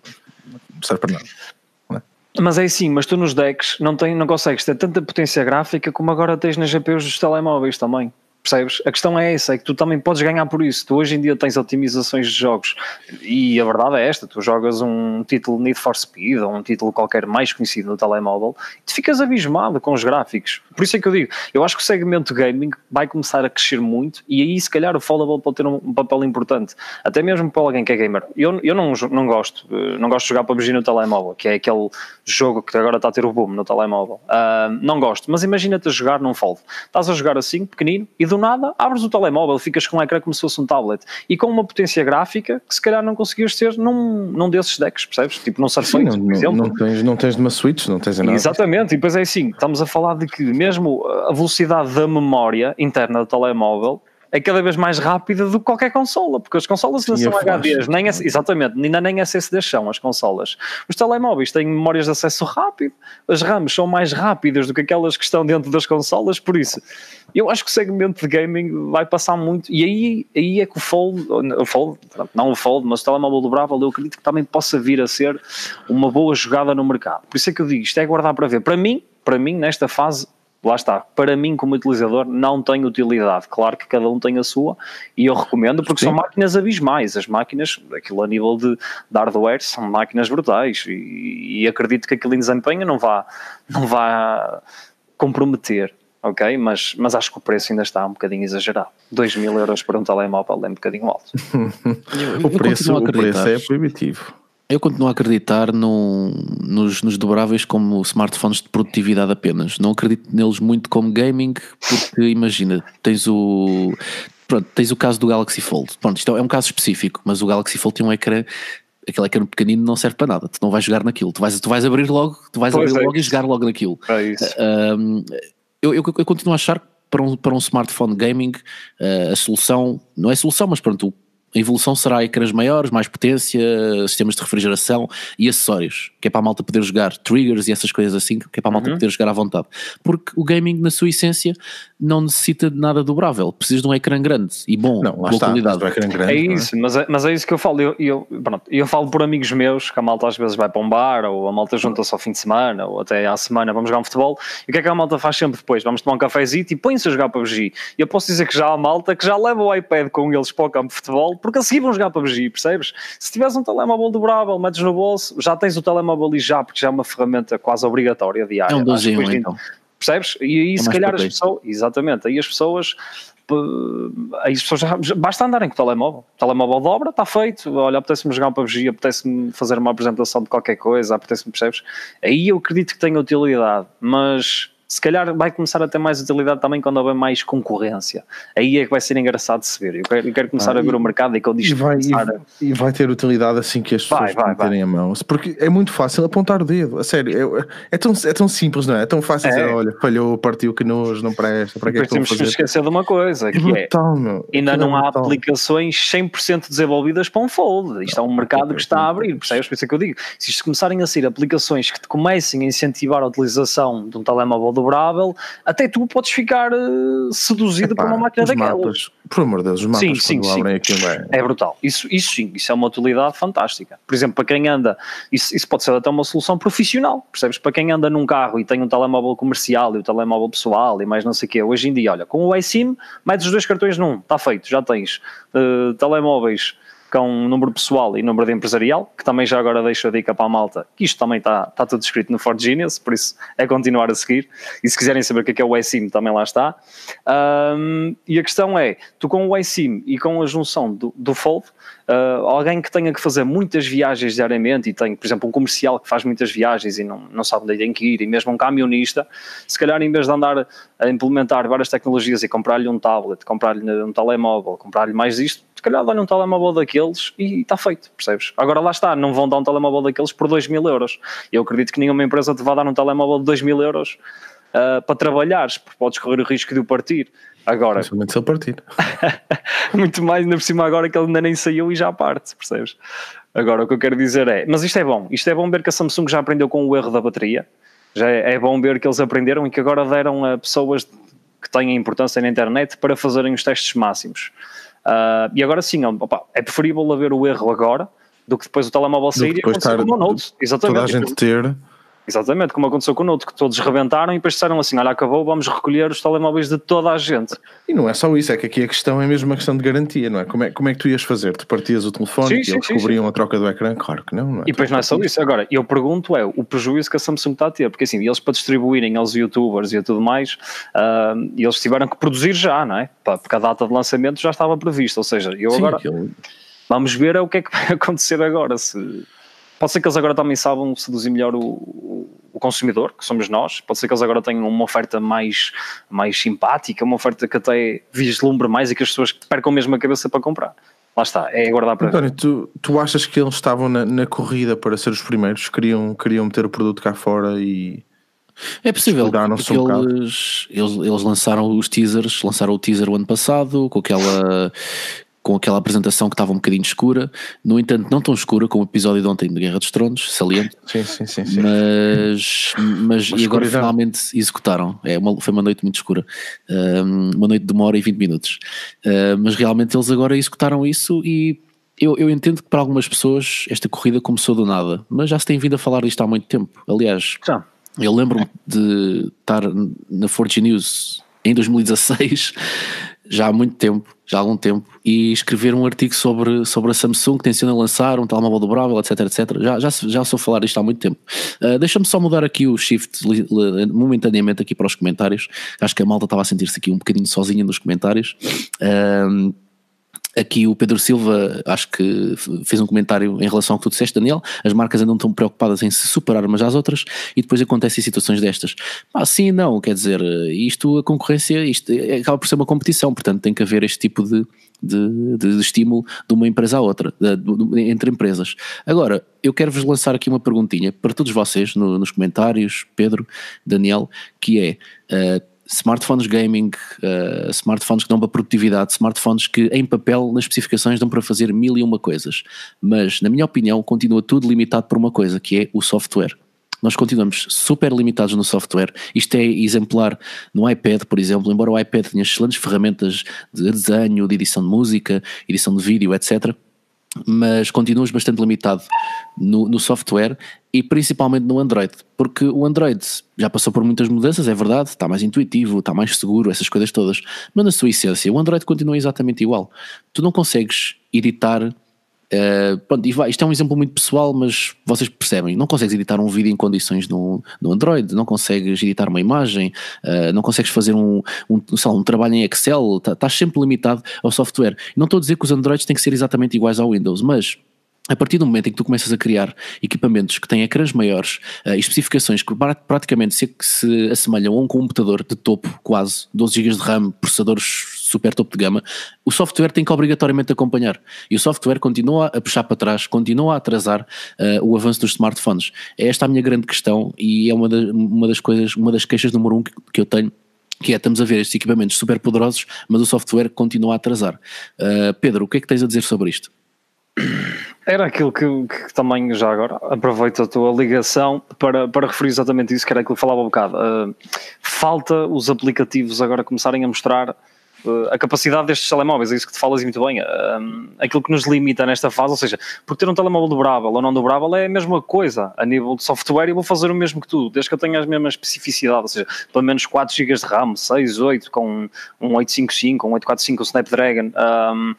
não serve para nada. É? Mas é assim, mas tu nos decks não, tem, não consegues ter tanta potência gráfica como agora tens nas GPUs dos telemóveis também. Percebes? A questão é essa, é que tu também podes ganhar por isso. Tu hoje em dia tens otimizações de jogos e a verdade é esta: tu jogas um título Need for Speed ou um título qualquer mais conhecido no telemóvel e tu ficas abismado com os gráficos. Por isso é que eu digo: eu acho que o segmento gaming vai começar a crescer muito e aí, se calhar, o foldable pode ter um, papel importante, até mesmo para alguém que é gamer. Eu, eu não, não gosto, não gosto de jogar PUBG no telemóvel, que é aquele jogo que agora está a ter o boom no telemóvel. Uh, não gosto, mas imagina-te a jogar num fold. Estás a jogar assim, pequenino, e do nada abres o telemóvel, ficas com um ecrã como se fosse um tablet e com uma potência gráfica que se calhar não conseguias ter num, num desses decks, percebes? Tipo num Surface, por exemplo. Não tens, não tens uma Switch, não tens nada. Exatamente, e depois é assim, estamos a falar de que mesmo a velocidade da memória interna do telemóvel é cada vez mais rápida do que qualquer consola, porque as consolas ainda são HDs, nem, exatamente, ainda nem SSDs são as consolas. Os telemóveis têm memórias de acesso rápido, as RAMs são mais rápidas do que aquelas que estão dentro das consolas, por isso eu acho que o segmento de gaming vai passar muito, e aí, aí é que o Fold, o Fold, não o Fold, mas o telemóvel dobrável, eu acredito que também possa vir a ser uma boa jogada no mercado. Por isso é que eu digo, isto é guardar para ver. Para mim, para mim, nesta fase, lá está, para mim como utilizador não tem utilidade, claro que cada um tem a sua e eu recomendo porque Sim. são máquinas abismais, as máquinas, aquilo a nível de, de hardware são máquinas brutais e, e acredito que aquilo em desempenho não vá, não vá comprometer ok? Mas, mas acho que o preço ainda está um bocadinho exagerado. 2 mil euros para um telemóvel é um bocadinho alto. o, preço, o preço é proibitivo. Eu continuo a acreditar no, nos, nos dobráveis como smartphones de produtividade apenas. Não acredito neles muito como gaming, porque imagina, tens o. Pronto, tens o caso do Galaxy Fold. Pronto, isto é um caso específico, mas o Galaxy Fold tem um ecrã aquele ecrã pequenino não serve para nada, tu não vais jogar naquilo, tu vais, tu vais abrir logo, tu vais pois abrir é logo isso. e jogar logo naquilo. É isso. Um, eu, eu, eu, continuo a achar que para um, para um smartphone gaming uh, a solução, não é solução, mas pronto, a evolução será ecrãs maiores, mais potência, sistemas de refrigeração e acessórios, que é para a malta poder jogar triggers e essas coisas assim, que é para a malta uhum. poder jogar à vontade. Porque o gaming, na sua essência, não necessita de nada dobrável, precisa de um ecrã grande e bom, não, boa está, qualidade. Um grande, é, é isso, é? Mas, é, mas é isso que eu falo. Eu, eu, pronto, eu falo por amigos meus que a malta às vezes vai para um bar, ou a malta junta-se ao fim de semana, ou até à semana vamos jogar um futebol. E o que é que a malta faz sempre depois? Vamos tomar um cafezinho e põe-se a jogar para E eu posso dizer que já há malta que já leva o iPad com eles para o campo de futebol, porque a seguir vão jogar para PUBG, percebes? Se tiveres um telemóvel dobrável, metes no bolso, já tens o telemóvel ali já, porque já é uma ferramenta quase obrigatória diária. É um 12 então. Percebes? E aí, é se calhar, as pessoas, exatamente, aí as pessoas aí as pessoas já, basta andarem com o telemóvel. O telemóvel dobra, está feito. Olha, apetece-me jogar um PUBG, apetece-me fazer uma apresentação de qualquer coisa, apetece-me, percebes? Aí eu acredito que tem utilidade, mas Se calhar vai começar a ter mais utilidade também quando houver mais concorrência. Aí é que vai ser engraçado de se ver. Eu quero, eu quero começar ah, a ver e, o mercado e quando isto e vai, e, vai ter utilidade assim que as pessoas vai, vai, terem a mão. Porque é muito fácil apontar o dedo, a sério. É, é, tão, é tão simples, não é? É tão fácil é. dizer, olha, falhou, partiu, que nojo, não presta, para que é que temos que esquecer de uma coisa, é que é brutal, é, meu. ainda não há aplicações 100% desenvolvidas para um fold. Isto é um mercado que está a abrir, percebes? Por isso é que eu digo, se isto começarem a ser aplicações que te comecem a incentivar a utilização de um telemóvel dobrável, até tu podes ficar uh, seduzido Epá, por uma máquina daquelas. Mapas, por amor de Deus, os mapas sim, sim, sim. abrem aquilo é... é brutal. Isso, isso sim, isso é uma utilidade fantástica. Por exemplo, para quem anda, isso, isso pode ser até uma solução profissional, percebes? Para quem anda num carro e tem um telemóvel comercial e o um telemóvel pessoal e mais não sei o quê, hoje em dia, olha, com o iSIM, metes os dois cartões num, está feito, já tens uh, telemóveis com número pessoal e número de empresarial, que também já agora deixo a dica para a malta, que isto também está, está tudo escrito no Ford Genius, por isso é continuar a seguir. E se quiserem saber o que é, que é o eSIM, também lá está. Um, e a questão é, tu com o eSIM e com a junção do, do Fold, uh, alguém que tenha que fazer muitas viagens diariamente e tem, por exemplo, um comercial que faz muitas viagens e não, não sabe onde tem que ir, e mesmo um camionista, se calhar em vez de andar a implementar várias tecnologias e comprar-lhe um tablet, comprar-lhe um telemóvel, comprar-lhe mais isto, se calhar dá-lhe um telemóvel daqueles e está feito, percebes? Agora lá está, não vão dar um telemóvel daqueles por 2 mil euros. Eu acredito que nenhuma empresa te vá dar um telemóvel de 2 mil euros uh, para trabalhares, porque podes correr o risco de o partir. Agora. Principalmente se ele partir. muito mais, ainda por cima, agora que ele ainda nem saiu e já parte, percebes? Agora, o que eu quero dizer é. Mas isto é bom. Isto é bom ver que a Samsung já aprendeu com o erro da bateria. Já é, é bom ver que eles aprenderam e que agora deram a pessoas que têm importância na internet para fazerem os testes máximos. Uh, e agora sim, opa, é preferível haver o erro agora do que depois o telemóvel sair e acontecer como o Note. Exatamente. Toda a gente ter. Exatamente, como aconteceu com o Note, que todos rebentaram e depois disseram assim: olha, acabou, vamos recolher os telemóveis de toda a gente. E não é só isso, é que aqui a questão é mesmo uma questão de garantia, não é? Como é, como é que tu ias fazer? Tu partias o telefone sim, e sim, eles sim, cobriam a troca do ecrã? Claro que não, não é? E depois não é só isso. Agora, eu pergunto é o prejuízo que a Samsung está a ter, porque assim, eles para distribuírem aos youtubers e tudo mais, uh, eles tiveram que produzir já, não é? Porque a data de lançamento já estava prevista, ou seja, eu agora. Vamos ver o que é que vai acontecer agora. Se Pode ser que eles agora também saibam seduzir melhor o, o, consumidor, que somos nós. Pode ser que eles agora tenham uma oferta mais, mais simpática, uma oferta que até vislumbre mais e que as pessoas percam mesmo a cabeça para comprar. Lá está, é aguardar para António, tu, tu achas que eles estavam na, na, corrida para ser os primeiros? Queriam, queriam meter o produto cá fora e. É possível, porque um eles, eles, eles lançaram os teasers, lançaram o teaser o ano passado, com aquela com aquela apresentação que estava um bocadinho escura, no entanto não tão escura como o episódio de ontem de Guerra dos Tronos, saliente. Sim, sim, sim. sim. Mas, mas e agora finalmente executaram. É uma, foi uma noite muito escura, um, uma noite de uma hora e vinte minutos. Uh, mas realmente eles agora executaram isso e eu, eu entendo que para algumas pessoas esta corrida começou do nada, mas já se tem vindo a falar disto há muito tempo. Aliás, já. eu lembro-me de estar na Fortune News em 2016 já há muito tempo, já há algum tempo, e escrever um artigo sobre, sobre a Samsung que tenciona lançar um telemóvel dobrável, etc, etc. Já, já, já sou falar isto há muito tempo. Uh, Deixa-me só mudar aqui o shift momentaneamente aqui para os comentários. Acho que a malta estava a sentir-se aqui um bocadinho sozinha nos comentários. Uh, Aqui o Pedro Silva, acho que fez um comentário em relação ao que tu disseste, Daniel. As marcas andam tão preocupadas em se superar umas às outras e depois acontecem situações destas. Ah, sim, não, quer dizer, isto, a concorrência, isto acaba por ser uma competição, portanto tem que haver este tipo de, de, de, de estímulo de uma empresa à outra, de, entre empresas. Agora, eu quero-vos lançar aqui uma perguntinha para todos vocês no, nos comentários, Pedro, Daniel, que é. Uh, smartphones gaming, uh, smartphones que dão para produtividade, smartphones que em papel nas especificações dão para fazer mil e uma coisas, mas na minha opinião continua tudo limitado por uma coisa que é o software. Nós continuamos super limitados no software. Isto é exemplar no iPad, por exemplo, embora o iPad tenha excelentes ferramentas de desenho, de edição de música, edição de vídeo, etc mas continuas bastante limitado no, no, software e principalmente no Android, porque o Android já passou por muitas mudanças, é verdade, está mais intuitivo, está mais seguro, essas coisas todas, mas na sua essência o Android continua exatamente igual. Tu não consegues editar Uh, pronto, isto é um exemplo muito pessoal, mas vocês percebem, não consegues editar um vídeo em condições no, no Android, não consegues editar uma imagem, uh, não consegues fazer um, um, lá, um trabalho em Excel, tá, estás sempre limitado ao software. Não estou a dizer que os Androids têm que ser exatamente iguais ao Windows, mas a partir do momento em que tu começas a criar equipamentos que têm ecrãs maiores uh, e especificações que praticamente se, se assemelham a um computador de topo, quase 12 GB de RAM, processadores super topo de gama, o software tem que obrigatoriamente acompanhar. E o software continua a puxar para trás, continua a atrasar uh, o avanço dos smartphones. É esta a minha grande questão e é uma, da, uma das coisas, uma das queixas número um que, que eu tenho que é, estamos a ver estes equipamentos super poderosos, mas o software continua a atrasar. Uh, Pedro, o que é que tens a dizer sobre isto? Era aquilo que, que, também já agora aproveito a tua ligação para, para referir exatamente isso, que era aquilo que falava um bocado. Uh, falta os aplicativos agora começarem a mostrar a capacidade destes telemóveis, é isso que te falas muito bem. Uh, aquilo que nos limita nesta fase, ou seja, por ter um telemóvel dobrável ou não dobrável é a mesma coisa a nível de software e vou fazer o mesmo que tu, desde que eu tenha as mesmas especificidades, ou seja, pelo menos 4 GB de RAM, 6, 8 com um 855, um 845 Snapdragon. Um,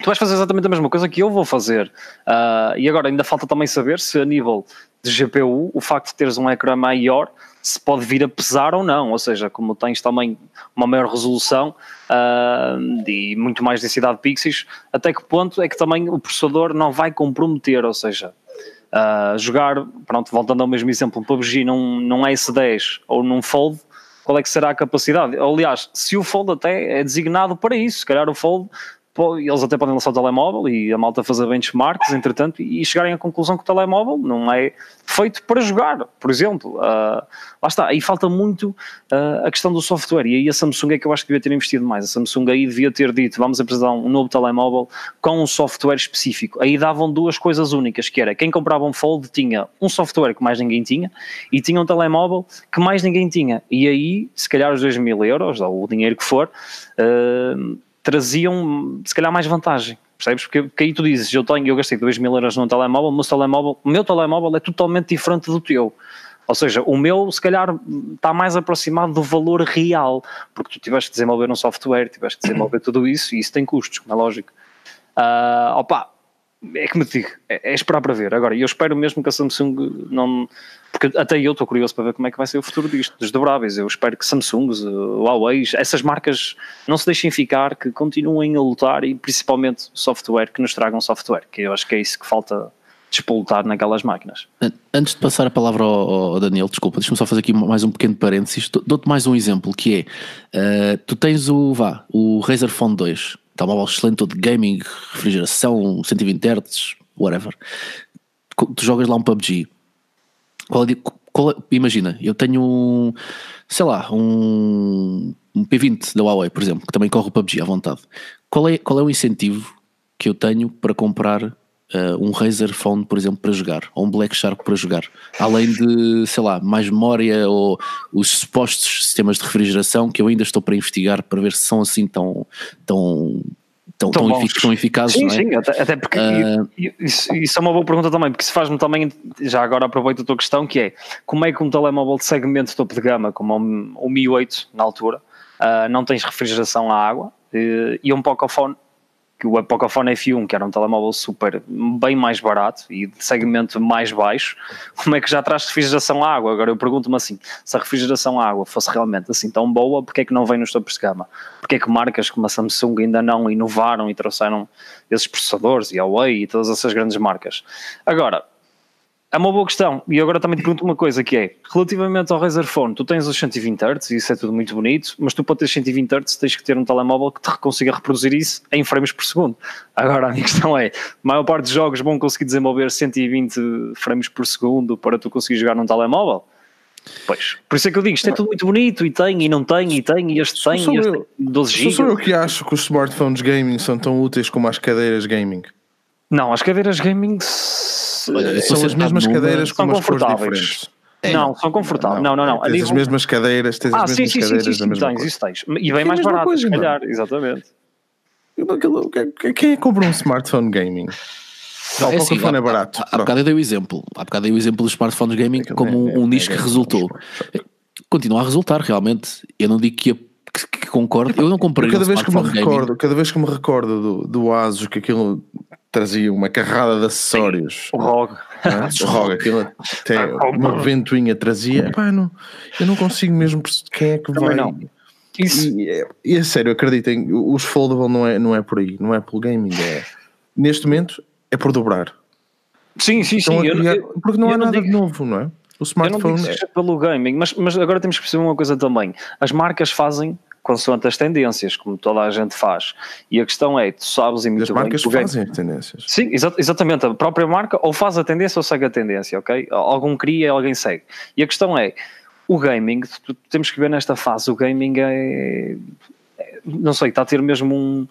tu vais fazer exatamente a mesma coisa que eu vou fazer. Uh, e agora ainda falta também saber se a nível de GPU, o facto de teres um ecrã maior se pode vir a pesar ou não, ou seja, como tens também uma maior resolução uh, e muito mais densidade de pixels, até que ponto é que também o processador não vai comprometer, ou seja, uh, jogar, pronto, voltando ao mesmo exemplo, um PUBG num, num S10 ou num Fold, qual é que será a capacidade? Aliás, se o Fold até é designado para isso, se calhar o Fold eles até podem lançar o telemóvel e a malta fazer benchmarks, entretanto, e chegarem à conclusão que o telemóvel não é feito para jogar, por exemplo. Uh, lá está, aí falta muito uh, a questão do software, e aí a Samsung é que eu acho que devia ter investido mais. A Samsung aí devia ter dito: vamos apresentar um novo telemóvel com um software específico. Aí davam duas coisas únicas: que era quem comprava um Fold tinha um software que mais ninguém tinha, e tinha um telemóvel que mais ninguém tinha. E aí, se calhar, os 2 mil euros, ou o dinheiro que for. Uh, traziam se calhar mais vantagem. Percebes? Porque, porque aí tu dizes, eu tenho, eu gastei 2 mil euros num telemóvel, o meu telemóvel, o meu telemóvel é totalmente diferente do teu. Ou seja, o meu se calhar está mais aproximado do valor real, porque tu tiveste que desenvolver um software, tiveste que desenvolver tudo isso e isso tem custos, como é lógico. Uh, opa, é que me digo, é, é, esperar para ver. Agora, eu espero mesmo que a Samsung não. Porque até eu estou curioso para ver como é que vai ser o futuro disto, dos dobráveis. Eu espero que Samsung, Huawei, essas marcas não se deixem ficar, que continuem a lutar e principalmente software, que nos tragam software, que eu acho que é isso que falta despolutar naquelas máquinas. Antes de passar a palavra ao, ao Daniel, desculpa, deixa-me só fazer aqui mais um pequeno parênteses. Dou-te mais um exemplo que é: uh, tu tens o, vá, o Razer Phone 2 telemóvel excelente, todo de gaming, refrigeração, 120 Hz, whatever. Tu jogas lá um PUBG. Qual é, qual é, imagina, eu tenho um, sei lá, um, um P20 da Huawei, por exemplo, que também corre o PUBG à vontade. Qual é, qual é o incentivo que eu tenho para comprar uh, um Razer Phone, por exemplo, para jogar, ou um Black Shark para jogar, além de, sei lá, mais memória ou os supostos sistemas de refrigeração que eu ainda estou para investigar para ver se são assim tão, tão tão, tão, tão, tão eficazes. Sim, é? sim, até, até porque uh, isso, isso, é uma boa pergunta também, porque se faz-me também, já agora aproveito a tua questão, que é como é que um telemóvel de segmento topo de gama, como o, o Mi 8 na altura, uh, não tens refrigeração à água uh, e um Pocophone que o Pocophone F1, que era um telemóvel super, bem mais barato e de segmento mais baixo, como é que já traz refrigeração à água? Agora eu pergunto-me assim, se a refrigeração à água fosse realmente assim tão boa, porque é que não vem nos topos de gama? Porque é que marcas como a Samsung ainda não inovaram e trouxeram esses processadores e Huawei e todas essas grandes marcas? Agora, é uma boa questão. E agora também te pergunto uma coisa que é, relativamente ao Razer Phone, tu tens os 120 Hz e isso é tudo muito bonito, mas tu para ter 120 Hz tens que ter um telemóvel que te consiga reproduzir isso em frames por segundo. Agora a minha questão é, a maior parte dos jogos vão conseguir desenvolver 120 frames por segundo para tu conseguir jogar num telemóvel? Pois, por isso é que eu digo, isto é tudo muito bonito e tem, e não tem, e tem, e este tem, e este tem 12 GB. Sou eu que acho que os smartphones gaming são tão úteis como as cadeiras gaming. Não, as cadeiras gaming Olha, são as mesmas cadeiras com umas cores diferentes. É, não, são confortáveis. Não, não, não. Tens as mesmas cadeiras, tens ah, as mesmas sim, sim, cadeiras sim, sim, da mesma tens, isso tens. E bem mais barato, se calhar, exatamente. Quem é que compra um smartphone gaming? Não, é assim, o é barato. Há, há bocado eu dei o exemplo. Há bocado eu dei o exemplo dos smartphones gaming como um, um nicho que resultou. Continua a resultar, realmente. Eu não digo que, que, que concordo. Eu não comprei cada um vez que me recordo, Cada vez que me recordo do, do Asus, que aquilo trazia uma carrada de acessórios. O ROG. É? O ROG, aquilo até uma ventoinha trazia. Epá, não, eu não consigo mesmo quem é que Também vai. Não. Isso. E, é, e é sério, acreditem, os foldable não é, não é por aí, não é pelo gaming, é neste momento é por dobrar. Sim, sim, sim. Eu, eu, porque não há nada digo, de novo, não é? O smartphone. Eu não digo é... pelo gaming, mas, mas agora temos que perceber uma coisa também. As marcas fazem consoante as tendências, como toda a gente faz. E a questão é, tu sabes e muito as marcas bem, fazem as tendências. Sim, exa exatamente. A própria marca ou faz a tendência ou segue a tendência, ok? Algum cria, alguém segue. E a questão é, o gaming, temos que ver nesta fase, o gaming é, é não sei, está a ter mesmo um,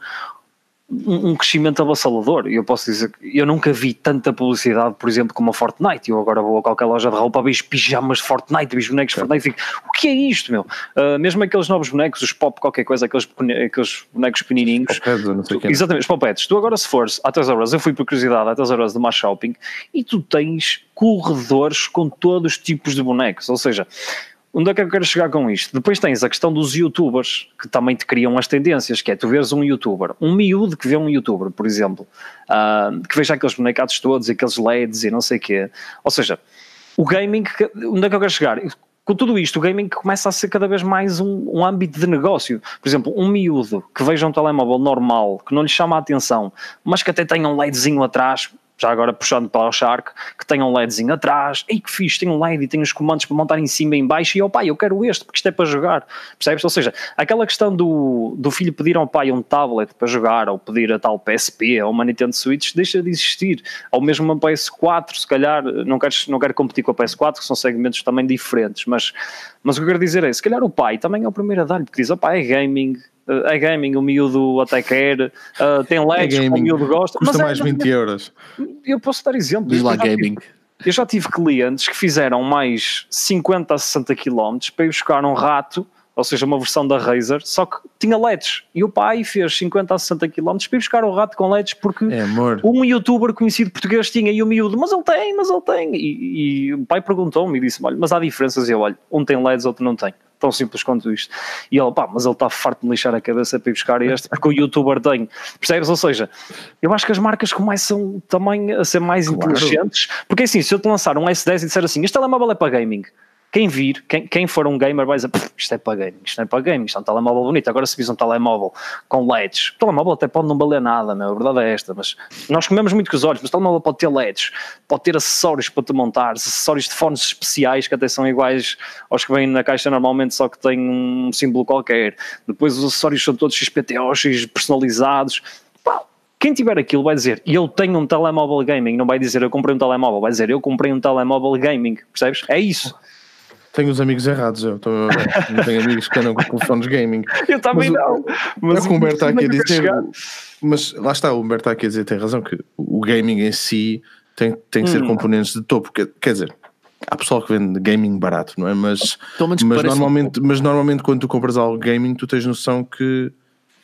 um crescimento avassalador. E eu posso dizer que eu nunca vi tanta publicidade, por exemplo, como a Fortnite. Eu agora vou a qualquer loja de roupa, vejo pijamas de Fortnite, vejo bonecos de Fortnite e o que é isto, meu? Uh, mesmo aqueles novos bonecos, os pop, qualquer coisa, aqueles, aqueles bonecos pequenininhos. Tu, exatamente, os popetes. Tu agora, se fores à Toys R Us, eu fui por curiosidade à Toys R Us de Mar Shopping e tu tens corredores com todos os tipos de bonecos. Ou seja, Onde é que eu quero chegar com isto? Depois tens a questão dos youtubers, que também te criam as tendências, que é tu veres um youtuber, um miúdo que vê um youtuber, por exemplo, uh, que veja aqueles bonecados todos, aqueles LEDs e não sei o quê. Ou seja, o gaming, onde é que eu quero chegar? Com tudo isto, o gaming começa a ser cada vez mais um, um âmbito de negócio. Por exemplo, um miúdo que veja um telemóvel normal, que não lhe chama a atenção, mas que até tenha um LEDzinho atrás, já agora puxando para o Shark, que tenha um LEDzinho atrás, ei que fixe, tem um LED e tem os comandos para montar em cima e em baixo, e o pai, eu quero este, porque isto é para jogar, percebes? Ou seja, aquela questão do, do filho pedir ao pai um tablet para jogar, ou pedir a tal PSP, ou uma Nintendo Switch, deixa de existir, ou mesmo uma PS4, se calhar, não quero, não quero competir com a PS4, que são segmentos também diferentes, mas, mas o que eu quero dizer é, se calhar o pai também é o primeiro a dar-lhe, porque diz, pai é gaming, é gaming, o miúdo até quer, uh, tem LEDs, é o miúdo gosta. Custa mas é mais é, 20 euros. Eu posso dar exemplos. Diz lá gaming. Tive, eu já tive clientes que fizeram mais 50 a 60 km para ir buscar um rato, ou seja, uma versão da Razer, só que tinha LEDs. E o pai fez 50 a 60 km para ir buscar o rato com LEDs porque é, um youtuber conhecido português tinha e o miúdo, mas ele tem, mas ele tem. E, e o pai perguntou-me e disse: Olha, mas há diferenças. E eu, olho, um tem LEDs, outro não tem tão simples quanto isto. E ele, pá, mas ele está farto de me lixar a cabeça para ir buscar este, porque o youtuber tem. Percebes? Ou seja, eu acho que as marcas começam também a ser mais claro. inteligentes, porque assim, se eu te lançar um S10 e disser assim, este telemóvel é para gaming, quem vir, quem, quem for um gamer vai dizer isto é para gaming, isto não é para gaming, isto é um telemóvel bonito. Agora se vis um telemóvel com LEDs, o telemóvel até pode não valer nada, meu, a verdade é esta, mas nós comemos muito com os olhos, mas o telemóvel pode ter LEDs, pode ter acessórios para te montar, acessórios de fones especiais que até são iguais aos que vêm na caixa normalmente, só que têm um símbolo qualquer. Depois os acessórios são todos XPTOs personalizados. quem tiver aquilo vai dizer eu tenho um telemóvel gaming, não vai dizer eu comprei um telemóvel, vai dizer eu comprei um telemóvel gaming, percebes? É isso. Tenho os amigos errados, eu tô, não tenho amigos que andam com telefones gaming. Eu também mas, não. Mas é o que o Humberto está aqui a dizer. Mas lá está, o Humberto está aqui a dizer, tem razão, que o gaming em si tem, tem que ser hum. componentes de topo. Quer, quer dizer, há pessoal que vende gaming barato, não é? Mas, mas, normalmente, um mas normalmente quando tu compras algo gaming, tu tens noção que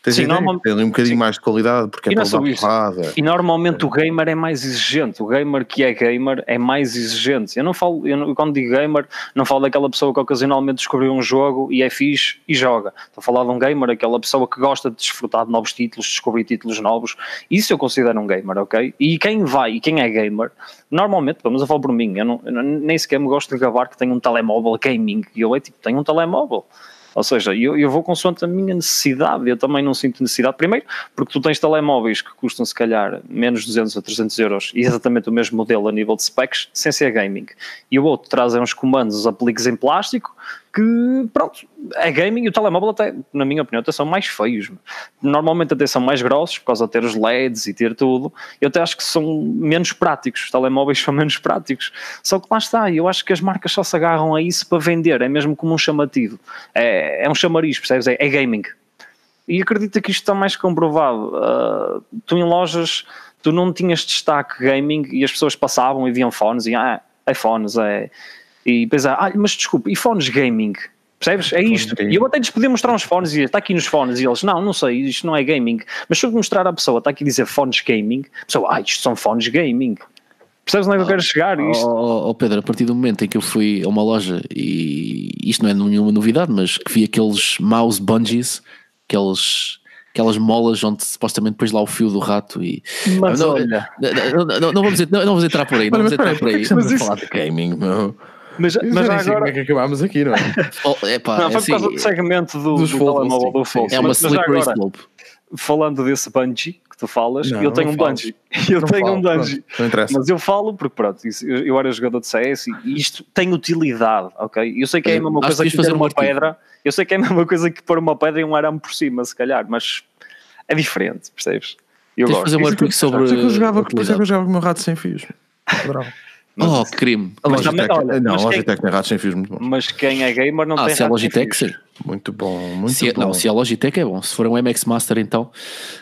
Tens Sim, normal... tem um bocadinho sim. mais de qualidade porque é e é para porrada. E normalmente é. o gamer é mais exigente. O gamer que é gamer é mais exigente. Eu não falo, eu não, quando digo gamer, não falo daquela pessoa que ocasionalmente descobriu um jogo e é fixe e joga. Estou a falar de um gamer, aquela pessoa que gosta de desfrutar de novos títulos, descobrir títulos novos. Isso eu considero um gamer, ok? E quem vai e quem é gamer, normalmente, vamos a falar por mim, eu, não, eu nem sequer me gosto de gravar que tenho um telemóvel gaming. E eu é tipo, tenho um telemóvel. Ou seja, eu, eu vou consoante a minha necessidade, eu também não sinto necessidade. Primeiro, porque tu tens telemóveis que custam se calhar menos de 200 a 300 euros e exatamente o mesmo modelo a nível de specs, sem ser gaming. E o outro traz uns comandos, os apliques em plástico, que, pronto, é gaming e o telemóvel até, na minha opinião, até são mais feios. Normalmente até são mais grossos, por causa de ter os LEDs e ter tudo. Eu até acho que são menos práticos, os telemóveis são menos práticos. Só que lá está, eu acho que as marcas só se agarram a isso para vender, é mesmo como um chamativo. É, é um chamariz, percebes? É, é gaming. E acredito que isto está mais comprovado. Uh, tu em lojas, tu não tinhas destaque gaming e as pessoas passavam e viam fones e ah, iPhones, é e pensar, ah, mas desculpe, e fones gaming? Percebes? É isto. E eu até lhes podia mostrar uns fones e está aqui nos fones. E eles, não, não sei, isto não é gaming. Mas se eu mostrar à pessoa, está aqui a dizer fones gaming, a pessoa, ah, isto são fones gaming. Percebes onde é que eu quero chegar? Isto? Oh, oh, Pedro, a partir do momento em que eu fui a uma loja e isto não é nenhuma novidade, mas que vi aqueles mouse bungees, aqueles aquelas molas onde supostamente depois lá o fio do rato e mas não, olha não, não, não, vamos entrar por aí não vamos entrar por aí estamos a falar de gaming meu mas, mas agora... como é que acabámos aqui, não é? oh, epá, não, foi assim, por causa do segmento do, dos do telemóvel do Fox. É uma slippery slope. Falando desse bungee, que tu falas, não, eu tenho um bungee. Eu não tenho falo, um bungee. não interessa. Mas eu falo porque, pronto, isso, eu, eu, era jogador de CS e isto tem utilidade, ok? Eu sei que é a mesma coisa que, que fazer uma pedra, eu sei que é a mesma coisa que pôr uma pedra e um arame por cima, se calhar, mas é diferente, percebes? Eu Tens gosto. fazer um artigo sobre. Por isso é que eu jogava, por isso é que eu jogava com o meu rato sem fios. Bravo. Oh, crime. A Logitech, olha, não, a Logitech tem ratos sem fios muito bons. Mas quem é gamer não ah, tem se é Logitech, sim. Muito bom, muito se é, bom. Não, se a Logitech é bom. Se for um MX Master, então.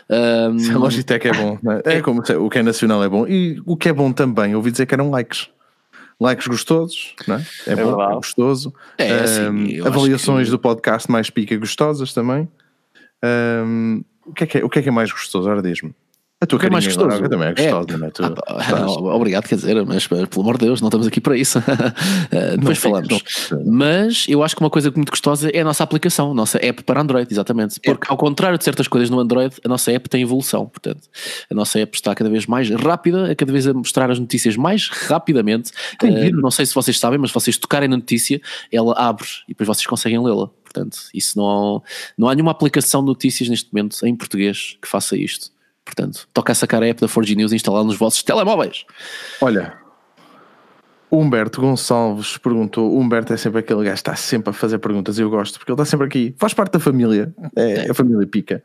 Um... Se a Logitech é bom. É? é como o que é nacional é bom. E o que é bom também, ouvi dizer que eram likes. Likes gostosos, não é? É, é bom, é gostoso. É, assim, um, avaliações que... do podcast mais pica gostosas também. Um, o, que é que é, o que é que é mais gostoso? Ora, diz-me. A tua é mais gostoso. também é gostosa, é. não é? Tu, ah, obrigado, quer dizer, mas pelo amor de Deus, não estamos aqui para isso. uh, depois falamos. Mas eu acho que uma coisa muito gostosa é a nossa aplicação, a nossa app para Android, exatamente. Porque ao contrário de certas coisas no Android, a nossa app tem evolução. Portanto, a nossa app está cada vez mais rápida, a cada vez a mostrar as notícias mais rapidamente. Uh, não sei se vocês sabem, mas se vocês tocarem na notícia, ela abre e depois vocês conseguem lê-la. Portanto, isso não, não há nenhuma aplicação de notícias neste momento em português que faça isto. Portanto, toca a sacar a app da 4G News e instalar nos vossos telemóveis. Olha, Humberto Gonçalves perguntou. Humberto é sempre aquele gajo que está sempre a fazer perguntas e eu gosto, porque ele está sempre aqui, faz parte da família, é, é. a família pica.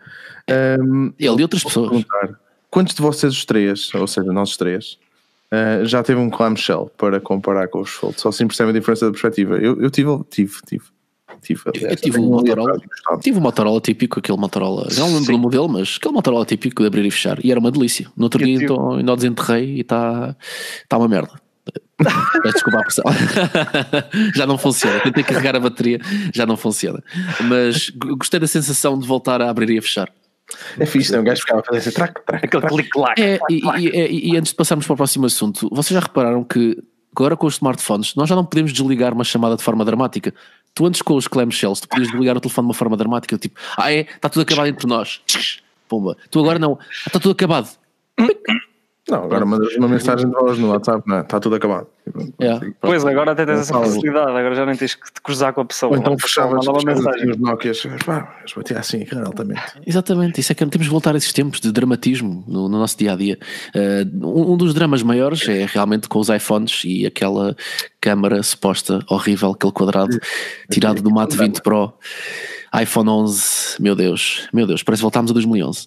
Um, ele e outras pessoas. Perguntar, quantos de vocês, os três, ou seja, nós os três, uh, já teve um clamshell para comparar com os Fold? Só assim percebem a diferença da perspectiva. Eu, eu tive, tive, tive. Tive, eu tive um Motorola, tive um Motorola típico, aquele Motorola, não lembro do modelo, mas aquele Motorola típico de abrir e fechar, e era uma delícia. No outro dia então, ainda o desenterrei e está tá uma merda. Peço desculpa a pressão. já não funciona. Tentei carregar a bateria, já não funciona. Mas gostei da sensação de voltar a abrir e a fechar. É fixe, não? É? Um gajo ficava a fazer assim, aquele clique-clac. É, e, e, e, antes de passarmos para o próximo assunto, vocês já repararam que agora com os smartphones nós já não podemos desligar uma chamada de forma dramática. Tu antes com os clamshells, tu podias desligar o telefone de uma forma dramática, tipo, ah é, está tudo acabado entre nós. Pumba. Tu agora não, está tudo acabado. Não, agora mandas uma mensagem de voz no WhatsApp, não é? Está tudo acabado. Yeah. Pois, agora até tens essa facilidade, agora já nem tens que te cruzar com a pessoa. Ou então fechavas uma mensagem. Os Nokias, pá, batia assim, altamente. Exatamente, isso é que temos de voltar a esses tempos de dramatismo no, no nosso dia a dia. Uh, um, um, dos dramas maiores é realmente com os iPhones e aquela câmara suposta horrível, aquele quadrado tirado do Mate 20 Pro. iPhone 11, meu Deus, meu Deus, parece que voltámos a 2011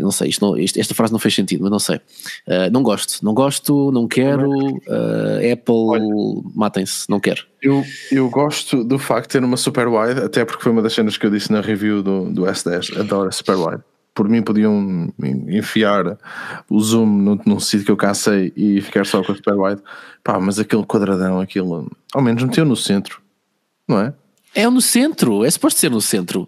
não sei, isto não, isto, esta frase não fez sentido, mas não sei. Uh, não gosto, não gosto, não quero. Uh, Apple, matem-se, não quero. Eu, eu gosto do facto de ter uma super wide, até porque foi uma das cenas que eu disse na review do, do S10. Adoro a super wide. Por mim, podiam enfiar o zoom num, num sítio que eu cansei e ficar só com a super wide. Pá, mas aquele quadradão, aquilo, ao menos meteu no centro, não é? É no centro, é suposto ser no centro.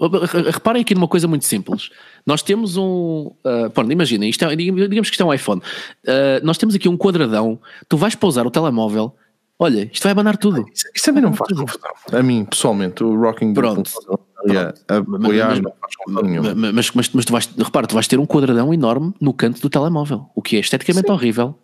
Reparem aqui numa coisa muito simples. Nós temos um. Uh, pronto, imaginem, isto é, digamos que isto é um iPhone. Uh, nós temos aqui um quadradão. Tu vais pousar o telemóvel. Olha, isto vai abanar tudo. Isso, isso também não faz confortável. A mim, pessoalmente, o rocking pronto. apoiar não faz Mas, mas, mas tu vais, repara, tu vais ter um quadradão enorme no canto do telemóvel, o que é esteticamente Sim. horrível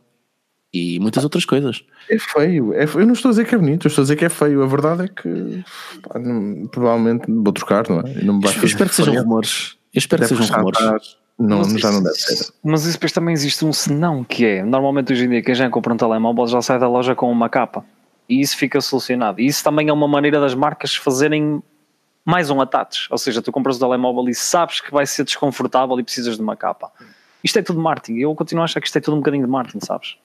e muitas outras coisas. É feio, é feio. eu não estou a dizer que é bonito, eu estou a dizer que é feio. A verdade é que pá, não, provavelmente vou trocar, não é? Não eu espero que sejam rumores. Eu espero que sejam rumores. Não, mas já isso, não deve ser. Mas isso depois também existe um senão que é, normalmente hoje em dia quem já compra um telemóvel já sai da loja com uma capa. E isso fica solucionado. E isso também é uma maneira das marcas fazerem mais um attach. Ou seja, tu compras o telemóvel e sabes que vai ser desconfortável e precisas de uma capa. Isto é tudo marketing. Eu continuo a achar que isto é tudo um bocadinho de marketing, sabes?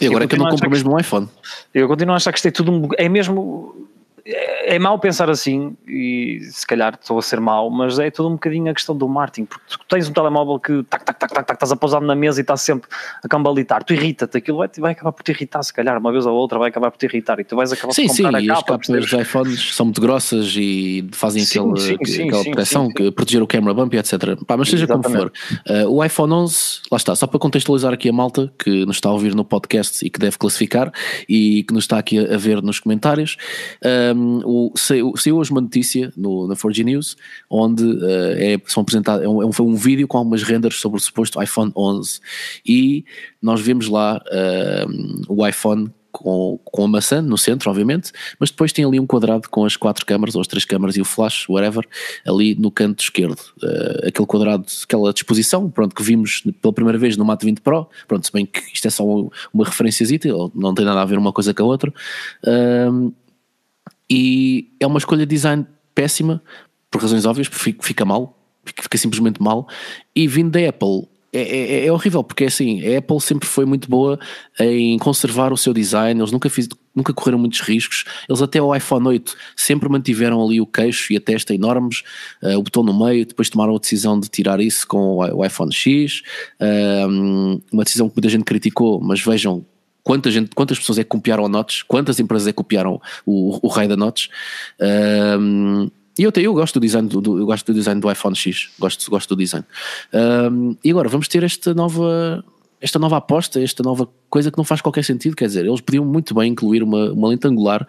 E agora é que eu não compro mesmo um iPhone. Eu continuo a achar que isto é tudo um, é mesmo é, é mau pensar assim, e se calhar estou a ser mau, mas é tudo um bocadinho a questão do marketing, porque tu tens um telemóvel que tac, tac, tac, tac, tac, estás a pousar na mesa e estás sempre a cambalitar, tu irrita-te, aquilo vai, vai acabar por te irritar, se calhar, uma vez ou outra vai acabar por te irritar e tu vais acabar sim, por comprar sim, a capa. Sim, os iPhones são muito grossas e fazem sim, aquele, sim, sim, aquela proteção, que proteger o camera bump e etc. Pá, mas seja Exatamente. como for, uh, o iPhone 11, lá está, só para contextualizar aqui a malta que nos está a ouvir no podcast e que deve classificar e que nos está aqui a, a ver nos comentários, um, o saiu, saiu hoje uma notícia no, na 4G News onde uh, é, são apresentados, é um, foi um vídeo com algumas renders sobre o suposto iPhone 11 e nós vemos lá uh, o iPhone com, com a maçã no centro, obviamente, mas depois tem ali um quadrado com as quatro câmaras, ou as três câmaras e o flash, whatever, ali no canto esquerdo. Uh, aquele quadrado, aquela disposição, pronto, que vimos pela primeira vez no Mate 20 Pro, pronto, se bem que isto é só uma referência, não tem nada a ver uma coisa com a outra. Uh, e é uma escolha de design péssima, por razões óbvias, porque fica mal, fica simplesmente mal, e vindo da Apple é, é, é, horrível, porque é assim, a Apple sempre foi muito boa em conservar o seu design, eles nunca, fiz, nunca correram muitos riscos, eles até o iPhone 8 sempre mantiveram ali o queixo e a testa enormes, uh, o botão no meio, depois tomaram a decisão de tirar isso com o, o iPhone X, uh, uma decisão que muita gente criticou, mas vejam quanta gente, quantas pessoas é que copiaram a Notch, quantas empresas é que copiaram o, o rei da Notch. Uh, e eu, eu gosto do design do, do, eu gosto do design do iPhone X, gosto, gosto do design. Um, e agora vamos ter esta nova esta nova aposta, esta nova coisa que não faz qualquer sentido, quer dizer, eles podiam muito bem incluir uma, uma lente angular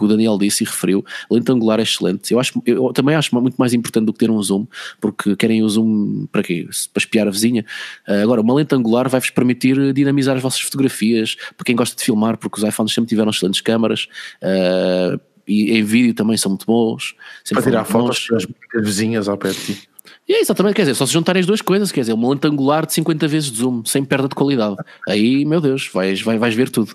que o Daniel disse e referiu, lente angular é excelente. Eu, acho, eu também acho muito mais importante do que ter um zoom, porque querem o zoom para quê? Para espiar a vizinha. Uh, agora, uma lente angular vai-vos permitir dinamizar as vossas fotografias, para quem gosta de filmar, porque os iPhones sempre tiveram excelentes câmaras. Uh, e em vídeo também são muito bons. Para tirar fotos das vizinhas ao pé de ti. E é exatamente, quer dizer, só se juntarem as duas coisas, quer dizer, lente angular de 50 vezes de zoom, sem perda de qualidade. Aí, meu Deus, vais, vais, vais ver tudo.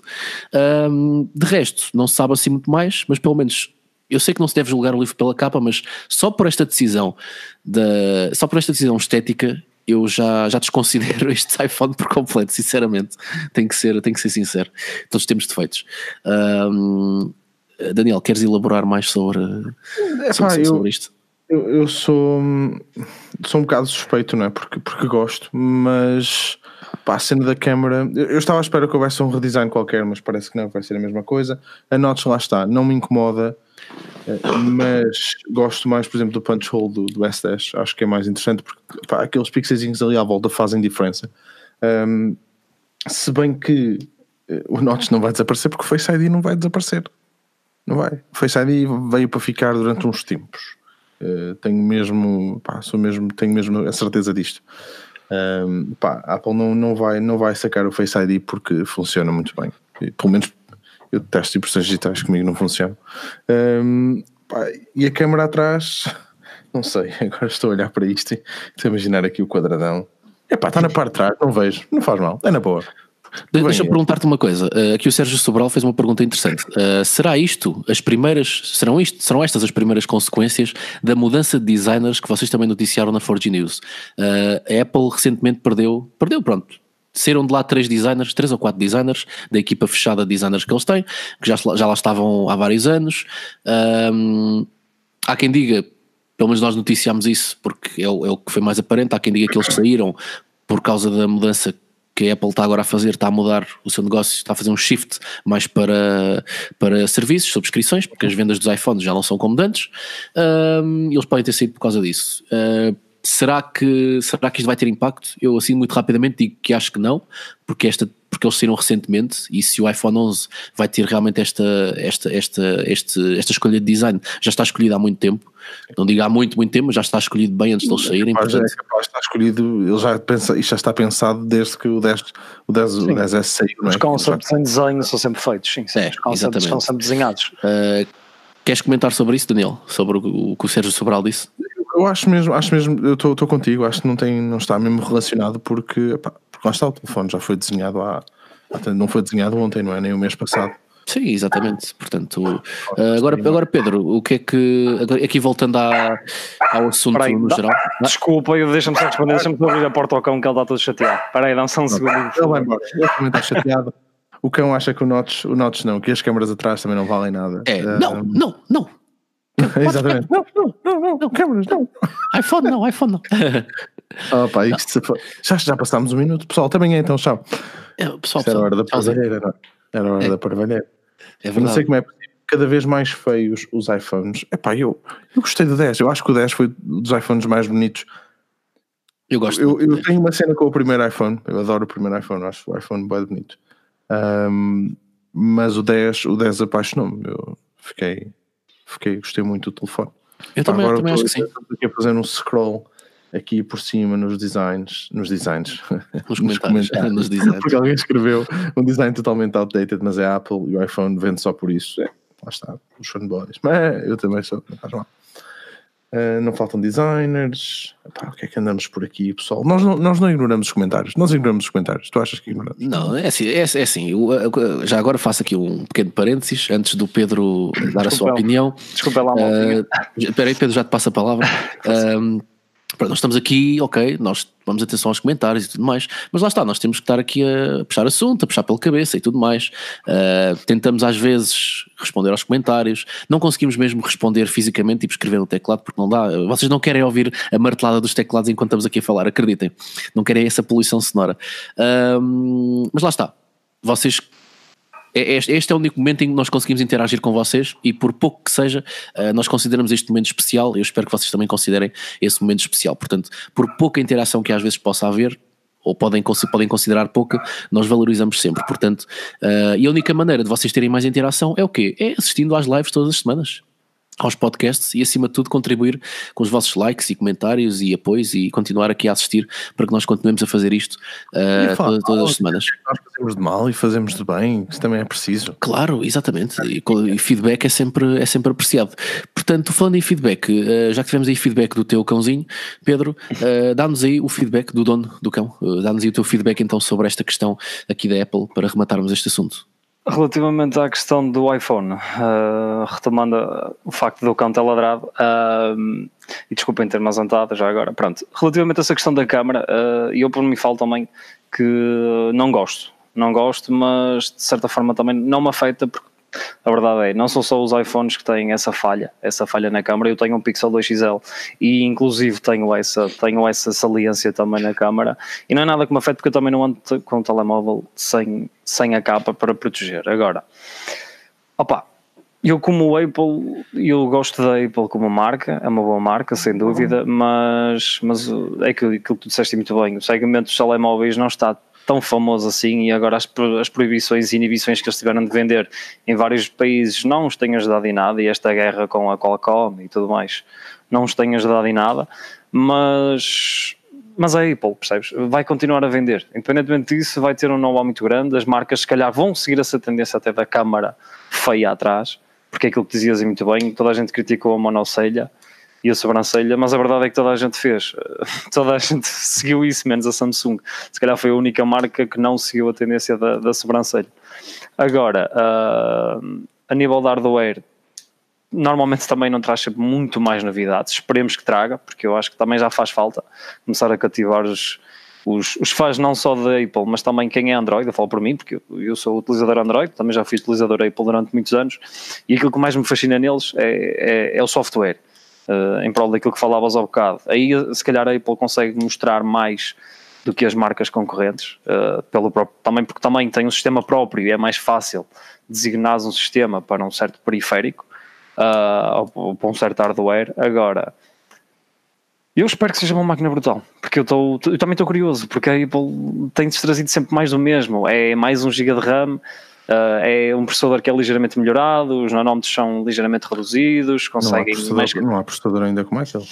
Um, de resto, não se sabe assim muito mais, mas pelo menos eu sei que não se deve julgar o livro pela capa, mas só por esta decisão, da, só por esta decisão estética, eu já, já desconsidero este iPhone por completo, sinceramente. Tem que ser, tem que ser sincero. Todos temos defeitos. Um, Daniel, queres elaborar mais sobre, é, sobre, pá, sobre isto? Eu, eu, sou, sou um bocado suspeito, não é? Porque, porque gosto, mas pá, a cena da câmera. Eu, eu, estava à espera que houvesse um redesign qualquer, mas parece que não, vai ser a mesma coisa. A Notch lá está, não me incomoda, eh, mas gosto mais, por exemplo, do punch hole do, do S10. Acho que é mais interessante porque pá, aqueles pixelzinhos ali à volta fazem diferença. Um, se bem que eh, o Notch não vai desaparecer porque o Face ID não vai desaparecer. Não vai. O Face ID veio para ficar durante uns tempos. Uh, tenho mesmo, pá, sou mesmo, tenho mesmo a certeza disto. Um, pá, a Apple não, não, vai, não vai sacar o Face ID porque funciona muito bem. E, pelo menos eu testo impressões digitais comigo não funcionam. Um, pá, e a câmera atrás, não sei, agora estou a olhar para isto e estou a imaginar aqui o quadradão. Epá, está na parte de trás, não vejo, não faz mal, é na boa. Deixa eu perguntar-te uma coisa. Uh, aqui o Sérgio Sobral fez uma pergunta interessante. Uh, será isto as primeiras, serão, isto, serão estas as primeiras consequências da mudança de designers que vocês também noticiaram na 4G News? Uh, a Apple recentemente perdeu, perdeu, pronto. Saíram de lá três designers, três ou quatro designers, da equipa fechada de designers que eles têm, que já, já lá estavam há vários anos. Um, há quem diga, pelo menos nós noticiámos isso, porque é o, é o que foi mais aparente, há quem diga que eles saíram por causa da mudança que a Apple está agora a fazer, está a mudar o seu negócio, está a fazer um shift mais para, para serviços, subscrições, porque as vendas dos iPhones já não são como antes, um, eles podem ter saído por causa disso. Uh, será que, será que isto vai ter impacto? Eu assim muito rapidamente digo que acho que não, porque esta porque eles saíram recentemente e se o iPhone 11 vai ter realmente esta, esta, esta, este, esta escolha de design, já está escolhida há muito tempo. Não digo há muito, muito tempo, mas já está escolhido bem antes de eles saírem. Capaz, portanto... É capaz estar escolhido, ele já pensa, isto já está pensado desde que o 10, o 10, o 10S saiu. Os é? concepts em desenho são sempre feitos, sim, sim. É, os concepts estão sempre desenhados. Uh, queres comentar sobre isso, Daniel? Sobre o, o que o Sérgio Sobral disse? Eu acho mesmo, acho mesmo, eu estou contigo, acho que não, tem, não está mesmo relacionado porque, pá, porque lá está o telefone, já foi desenhado há, não foi desenhado ontem, não é? Nem o mês passado. Sim, exatamente. Portanto, uh, agora, agora Pedro, o que é que. Aqui voltando à, ao assunto Peraí, no dá, geral. Desculpa, deixa-me só responder, deixa-me abrir a porta ao cão que ele está todo chateado. Espera aí, dá-me só um segundo. Ele vai embora, ele também está chateado. O cão acha que o Notch, o Notch não, que as câmaras atrás também não valem nada. É, uh, não, não, não. Exatamente. Não, não, não, não, câmaras, não. iPhone não, iPhone não. Opa, isto, já, já passámos um minuto, pessoal, também é então, tchau. É, pessoal, era a hora da parvalheira, era, era a hora é, da parvalheira. É verdade. Não sei como é cada vez mais feios os iPhones. Epá, eu, eu gostei do 10, eu acho que o 10 foi dos iPhones mais bonitos. Eu gosto. Eu, eu tenho uma cena com o primeiro iPhone, eu adoro o primeiro iPhone, acho o iPhone bem bonito. Um, mas o 10, o 10 apaixonou-me, eu fiquei, fiquei, gostei muito do telefone. Eu também, agora também acho que sim. Estou aqui a fazer um scroll aqui por cima nos designs, nos designs, nos, nos comentários, nos designs. porque alguém escreveu um design totalmente outdated, mas é Apple e o iPhone vende só por isso. É, lá está, os fanboys. Mas eu também sou, não faz mal. Uh, não faltam designers. Epá, o que é que andamos por aqui, pessoal? Nós não, nós não ignoramos os comentários. Nós ignoramos os comentários. Tu achas que ignoramos? Não, é assim. É, é assim eu, já agora faço aqui um pequeno parênteses antes do Pedro dar a sua opinião. Desculpa lá, uh, Espera aí, Pedro, já te passo a palavra. uh, Pronto, nós estamos aqui, ok, nós vamos atenção aos comentários e tudo mais, mas lá está, nós temos que estar aqui a puxar assunto, a puxar pela cabeça e tudo mais. Uh, tentamos às vezes responder aos comentários, não conseguimos mesmo responder fisicamente, tipo escrever no teclado, porque não dá. Vocês não querem ouvir a martelada dos teclados enquanto estamos aqui a falar, acreditem. Não querem essa poluição sonora. Uh, mas lá está, vocês este é o único momento em que nós conseguimos interagir com vocês e por pouco que seja, eh, nós consideramos este momento especial. Eu espero que vocês também considerem esse momento especial. Portanto, por pouca interação que às vezes possa haver, ou podem, podem considerar pouca, nós valorizamos sempre. Portanto, uh, e a única maneira de vocês terem mais interação é o quê? É assistindo às lives todas as semanas aos podcasts e acima de tudo contribuir com os vossos likes e comentários e apoios e continuar aqui a assistir para que nós continuemos a fazer isto uh, todas, todas as semanas. Nós fazemos de mal e fazemos de bem, isso também é preciso. Claro, exatamente. E, e feedback é sempre, é sempre apreciado. Portanto, falando em feedback, uh, já que tivemos aí feedback do teu cãozinho, Pedro, uh, dá-nos aí o feedback do dono do cão, dá-nos aí o teu feedback então sobre esta questão aqui da Apple para rematarmos este assunto. Relativamente à questão do iPhone, uh, retomando o facto do cão ter ladrado, uh, e desculpem ter-me ausentado já agora, pronto, relativamente a essa questão da câmara, uh, eu por mim falo também que não gosto, não gosto, mas de certa forma também não me afeta porque a verdade é, não são só os iPhones que têm essa falha, essa falha na câmara. Eu tenho um Pixel 2XL e inclusive tenho essa, tenho essa saliência também na câmara. E não é nada que me afete porque eu também não ando com o telemóvel sem, sem a capa para proteger. Agora, opa, eu como Apple, eu gosto da Apple como marca, é uma boa marca, sem dúvida, mas, mas é aquilo, aquilo que tu disseste muito bem, o segmento dos telemóveis não está tão famoso assim e agora as, as proibições e inibições que eles tiveram de vender em vários países não os têm ajudado em nada e esta guerra com a Qualcomm e tudo mais não os tem ajudado em nada, mas mas a Apple, percebes? Vai continuar a vender. Independentemente disso, vai ter um know-how muito grande. As marcas, se calhar, vão seguir essa tendência até da câmara feia atrás, porque é aquilo que dizias muito bem, toda a gente criticou a monocelha e a sobrancelha, mas a verdade é que toda a gente fez, toda a gente seguiu isso, menos a Samsung. Se calhar foi a única marca que não seguiu a tendência da, da sobrancelha. Agora, uh, a nível de hardware, normalmente também não traz sempre muito mais novidades. Esperemos que traga, porque eu acho que também já faz falta começar a cativar os, os, os fãs não só da Apple, mas também quem é Android, eu falo por mim, porque eu, eu sou utilizador Android, também já fui utilizador Apple durante muitos anos, e aquilo que mais me fascina neles é, é, é o software uh, em prol daquilo que falavas há bocado. Aí, se calhar, a Apple consegue mostrar mais do que as marcas concorrentes, uh, pelo próprio, também porque também tem um sistema próprio e é mais fácil designar um sistema para um certo periférico, uh, ou para um certo hardware. Agora, eu espero que seja uma máquina brutal, porque eu, tô, eu também estou curioso, porque a Apple tem-se trazido sempre mais do mesmo, é mais um GB de RAM, Uh, é um processador que é ligeiramente melhorado, os nanómetros são ligeiramente reduzidos, conseguem. Não há processador, mais... não há processador ainda como aquele.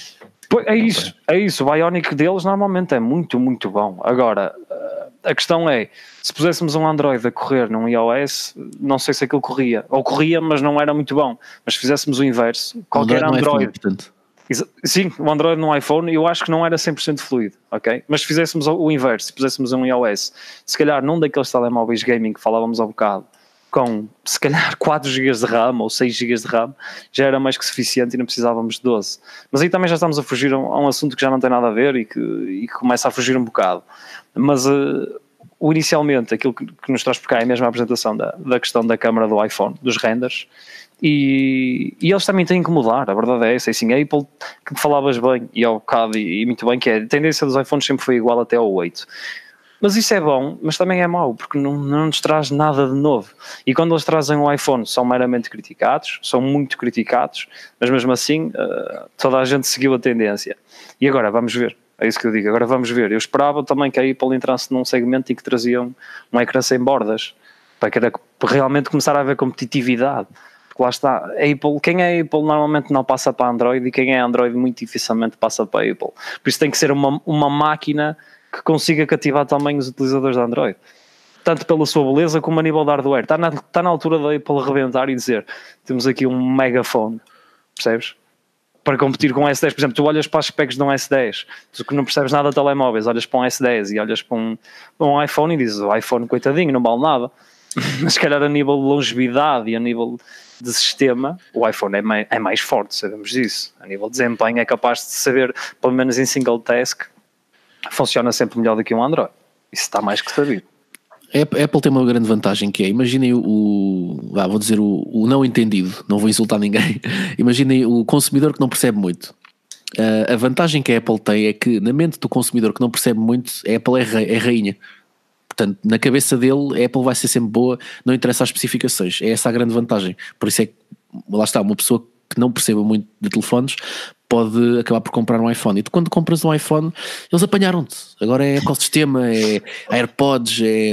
Pois, é isso, é isso. O Bionic deles normalmente é muito, muito bom. Agora, uh, a questão é: se puséssemos um Android a correr num iOS, não sei se aquilo corria. Ou corria, mas não era muito bom. Mas se fizéssemos o inverso, qualquer Android. Android é Sim, o Android no iPhone eu acho que não era 100% fluido, ok? Mas se fizéssemos o inverso, se puséssemos um iOS, se calhar num daqueles telemóveis gaming que falávamos há bocado, com se calhar 4 GB de RAM ou 6 GB de RAM, já era mais que suficiente e não precisávamos de 12. Mas aí também já estamos a fugir a um, assunto que já não tem nada a ver e que, e que começa a fugir um bocado. Mas uh, inicialmente, aquilo que, que, nos traz por cá é a mesma apresentação da, da questão da câmara do iPhone, dos renders, e, e, eles também têm que mudar, a verdade é essa. E assim, a Apple, que falavas bem, e ao bocado, e, muito bem, que é a tendência dos iPhones sempre foi igual até ao 8. Mas isso é bom, mas também é mau, porque não, não nos traz nada de novo. E quando eles trazem o iPhone, são meramente criticados, são muito criticados, mas mesmo assim, uh, toda a gente seguiu a tendência. E agora, vamos ver. É isso que eu digo. Agora vamos ver. Eu esperava também que a Apple entrasse num segmento em que traziam um ecrã sem bordas, para, que era, realmente começar a haver competitividade Porque lá está, Apple, quem é Apple normalmente não passa para Android e quem é Android muito dificilmente passa para Apple. Por isso tem que ser uma, uma máquina que consiga cativar também os utilizadores de Android. Tanto pela sua beleza como a nível de hardware. Está na, está na altura da Apple rebentar e dizer: temos aqui um megafone, percebes? Para competir com o S10, por exemplo, tu olhas para as specs de um S10, tu que não percebes nada de telemóveis, olhas para um S10 e olhas para um, um iPhone e dizes: o iPhone, coitadinho, não vale nada. Mas, se calhar, a nível de longevidade e a nível de sistema, o iPhone é mais, é mais forte, sabemos disso. A nível de desempenho, é capaz de saber, pelo menos em single task, funciona sempre melhor do que um Android. Isso está mais que sabido. A Apple tem uma grande vantagem que é, imaginem o, ah, vou dizer o, o, não entendido, não vou insultar ninguém, imaginem o consumidor que não percebe muito. Uh, a vantagem que a Apple tem é que na mente do consumidor que não percebe muito, a Apple é, rei, é rainha. Portanto, na cabeça dele, a Apple vai ser sempre boa, não interessa as especificações. É essa a grande vantagem. Por isso é que, lá está, uma pessoa que não perceba muito de telefones pode acabar por comprar um iPhone. E tu, quando compras um iPhone, eles apanharam-te. Agora é ecossistema, é AirPods, é.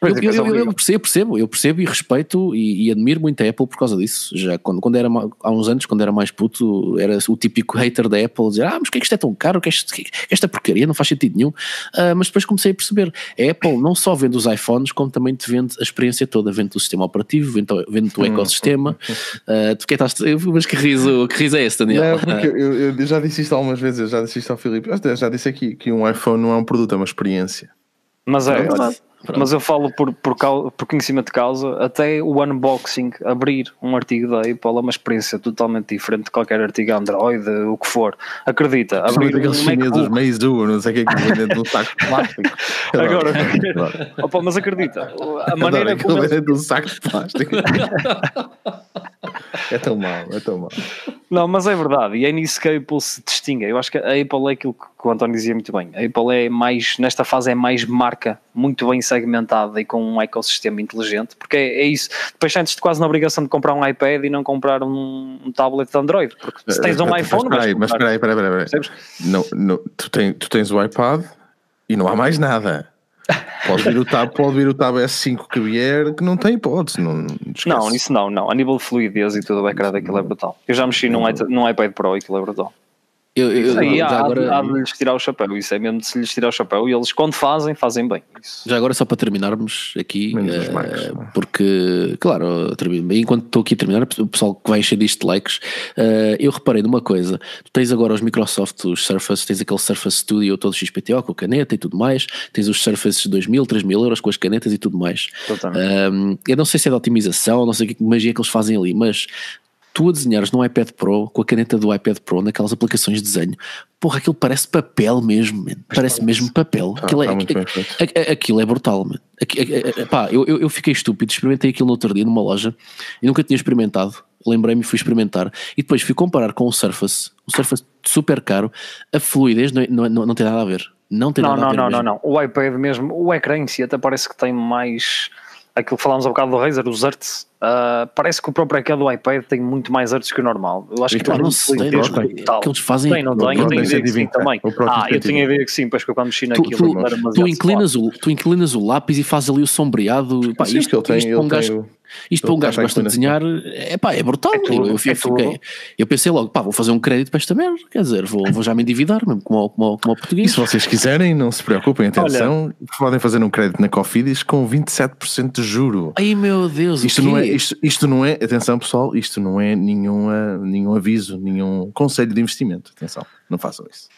Eu, é eu, eu, eu, percebo, percebo, eu percebo e respeito e, e, admiro muito a Apple por causa disso. Já quando, quando era há uns anos, quando era mais puto, era o típico hater da Apple, dizer: Ah, mas que é que isto é tão caro? Que, é que esta porcaria não faz sentido nenhum. Uh, mas depois comecei a perceber: a Apple não só vende os iPhones, como também te vende a experiência toda. Vende o sistema operativo, vende, vende o hum. ecossistema. Uh, tu que estás, mas que riso, que riso é esse, Daniel? Não, eu, eu, já disse isto algumas vezes, eu já disse isto ao Filipe, já disse aqui que um iPhone não é um produto, é uma experiência. Mas é, é mas eu falo por, por, por, conhecimento de causa, até o unboxing, abrir um artigo da Apple é uma experiência totalmente diferente de qualquer artigo Android, o que for. Acredita, abrir aqueles um chineses Meizu, não sei o que é que vendem de um saco de plástico. Agora, opa, mas acredita, a maneira como. Eles... de um saco de plástico. é tão mau, é tão mau. Não, mas é verdade, e é nisso que a Apple se distingue. Eu acho que a Apple é aquilo que o António dizia muito bem. A Apple é mais, nesta fase, é mais marca, muito bem segmentada e com um ecossistema inteligente, porque é, é isso. Depois sentes-te quase na obrigação de comprar um iPad e não comprar um, um tablet de Android, porque se tens um mas, iPhone. Mas espera aí, mas espera aí, espera aí. Espera aí. Não, não, tu, tem, tu tens o iPad e não há mais nada. Pode vir o Tab, pode vir o Tab S5 que vier, que não tem hipótese. Não, não, isso não, não. A nível de fluidez e tudo, o ecrã daquilo é brutal. Eu já mexi num, num iPad Pro e aquilo é brutal. Eu, eu, aí há, agora... há de lhes tirar o chapéu, isso é mesmo de se lhes tirar o chapéu e eles quando fazem, fazem bem. Isso. Já agora só para terminarmos aqui, uh, porque, claro, enquanto estou aqui a terminar, o pessoal que vai encher disto de likes, uh, eu reparei numa coisa, tu tens agora os Microsoft, os Surface, tens aquele Surface Studio todo XPTO com caneta e tudo mais, tens os Surface 2000, 3000 euros com as canetas e tudo mais. Um, eu não sei se é de otimização, não sei o que magia que eles fazem ali, mas tu a desenhares no iPad Pro, com a caneta do iPad Pro, naquelas aplicações de desenho, porra, aquilo parece papel mesmo, man. parece tá, mesmo papel. Tá, aquilo, é, tá aquilo é brutal, man. Pá, eu, eu, fiquei estúpido, experimentei aquilo no outro dia numa loja e nunca tinha experimentado. Lembrei-me fui experimentar. E depois fui comparar com o Surface, o Surface super caro, a fluidez não, não, não, não tem nada a ver. Não tem não, nada não, a ver. Não, não, não, não. O iPad mesmo, o ecrã em si até parece que tem mais aquilo que falámos há bocado do Razer, os arts, uh, parece que o próprio ecrã do iPad tem muito mais arts que o normal. Eu acho que não sei, que eles fazem. Tem, não tem, eu tenho a ideia que sim também. Ah, eu tenho a ideia que sim, pois que eu quando mexi naquilo tu, tu, tu, inclinas o, tu inclinas o lápis e fazes ali o sombreado. Pá, sim, isto, isto, isto para um gajo isto para um gajo que gosta de desenhar é pá, é brutal. É tudo, eu, eu, é fiquei, eu, pensei logo, pá, vou fazer um crédito para esta merda, quer dizer, vou, vou já me endividar mesmo como, como, como português. E se vocês quiserem, não se preocupem, atenção, Olha, podem fazer um crédito na Cofidis com 27% de juro. Ai meu Deus, isto não é isto, isto não é, atenção pessoal, isto não é nenhuma, nenhum aviso, nenhum conselho de investimento. Atenção, não façam isso.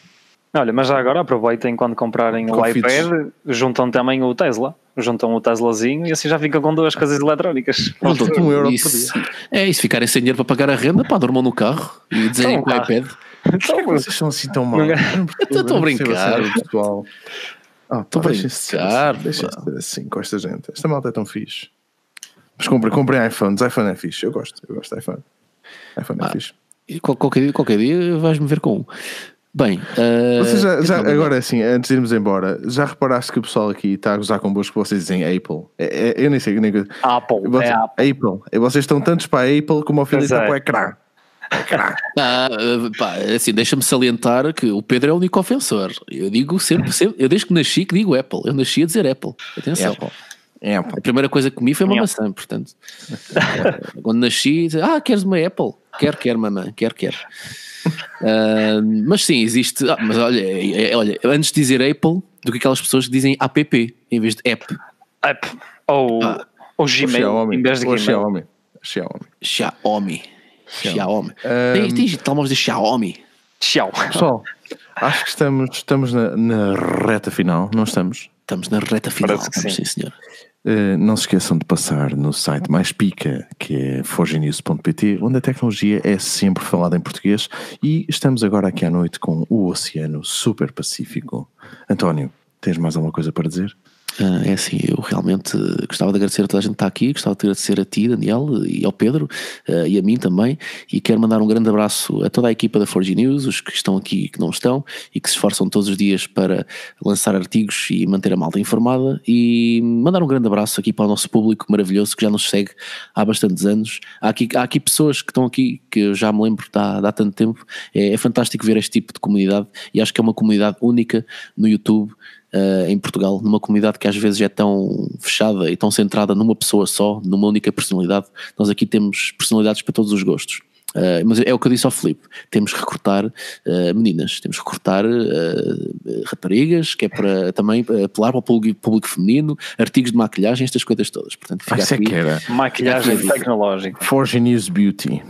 Olha, mas já agora aproveitem quando comprarem o iPad, juntam também o Tesla, juntam o Teslazinho e assim já ficam com duas coisas eletrónicas. Pronto, um euro isso, por dia. É, e se ficarem sem dinheiro para pagar a renda, pá, dormam no carro e dizerem com o iPad. Então, vocês são assim tão mal. Estou a brincar. Pessoal. Estou a brincar. Deixa de ser assim com esta gente. Esta malta é tão fixe. Mas comprem, comprem iPhones. iPhone é fixe. Eu gosto. Eu gosto de iPhone. iPhone é ah, fixe. E qualquer dia, qualquer dia vais-me ver com um. Bem, uh, já, já agora assim, antes de irmos embora, já reparaste que o pessoal aqui está a gozar convosco que vocês dizem Apple? É, é, eu nem sei. Nem... Apple, vocês, é Apple. Apple. E vocês estão tantos para a Apple como o está para o ecrã. Ah, pá, assim, deixa-me salientar que o Pedro é o único ofensor. Eu digo sempre, sempre, eu desde que nasci que digo Apple. Eu nasci a dizer Apple. Atenção. Apple. É, a primeira coisa que comi foi uma maçã, portanto. Quando nasci, ah, queres uma Apple? Quer, quer, mamãe, quer, quer. Uh, mas sim, existe. Ah, mas olha, é, é, olha, antes de dizer Apple, do que aquelas pessoas que dizem app em vez de app. App. Ou, ah, ou Gmail em vez de Gmail. Xiaomi. Xiaomi. Xiaomi. Xiaomi. Um, tem, telemóveis de Xiaomi. Xiao. Pessoal, acho que estamos, estamos na, na reta final, não estamos? Estamos na reta final, estamos, sim, senhor. Uh, não se esqueçam de passar no site mais pica, que é forgenews.pt, onde a tecnologia é sempre falada em português e estamos agora aqui à noite com o Oceano Super Pacífico. António, tens mais alguma coisa para dizer? Uh, é assim, eu realmente gostava de agradecer a toda a gente que está aqui, gostava de agradecer a ti, Daniel, e ao Pedro, uh, e a mim também, e quero mandar um grande abraço a toda a equipa da Forge News, os que estão aqui e que não estão, e que se esforçam todos os dias para lançar artigos e manter a malta informada, e mandar um grande abraço aqui para o nosso público maravilhoso que já nos segue há bastantes anos. Há aqui, há aqui pessoas que estão aqui que eu já me lembro há, há tanto tempo, é, é fantástico ver este tipo de comunidade, e acho que é uma comunidade única no YouTube uh, em Portugal, numa comunidade que às vezes é tão fechada e tão centrada numa pessoa só, numa única personalidade. Nós aqui temos personalidades para todos os gostos. Uh, mas é o que eu disse ao Filipe: temos que recrutar uh, meninas, temos que recrutar uh, raparigas, que é para também apelar para o público, público, feminino, artigos de maquilhagem, estas coisas todas. Portanto, fica Isso é que era. Maquilhagem tecnológica. Forge News Beauty.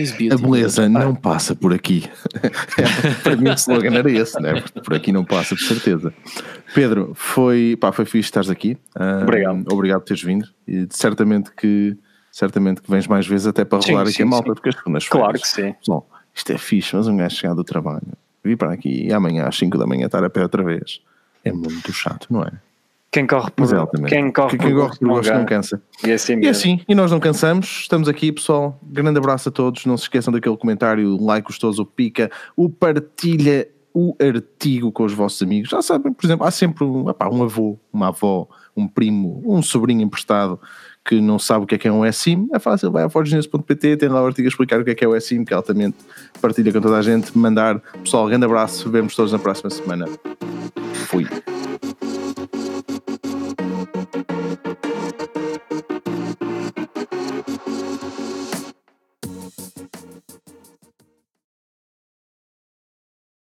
Is beauty. A beleza não passa por aqui. Para mim o slogan era esse, né? por aqui não passa, de certeza. Pedro, foi, pá, foi fixe estares aqui. Uh, obrigado. Obrigado por teres vindo. E certamente que, certamente que vens mais vezes até para rolar sim, aqui sim, a malta, sim. porque as segundas Claro que sim. Bom, isto é fixe, mas um gajo chegar do trabalho, vir para aqui e amanhã às 5 da manhã estar a pé outra vez. É muito chato, não é? Quem corre por, quem corre quem por, corre por gosto não cansa. E assim, e assim, e nós não cansamos. Estamos aqui, pessoal. Grande abraço a todos. Não se esqueçam daquele comentário, o like gostoso, o pica, o partilha o artigo com os vossos amigos. Já sabem, por exemplo, há sempre um, epá, um avô, uma avó, um primo, um sobrinho emprestado que não sabe o que é que é um SIM, é fácil, vai a forgenews.pt, tem lá o artigo a explicar o que é que é o SIM, que altamente partilha com toda a gente, mandar. Pessoal, grande abraço, vemos todos na próxima semana. Fui.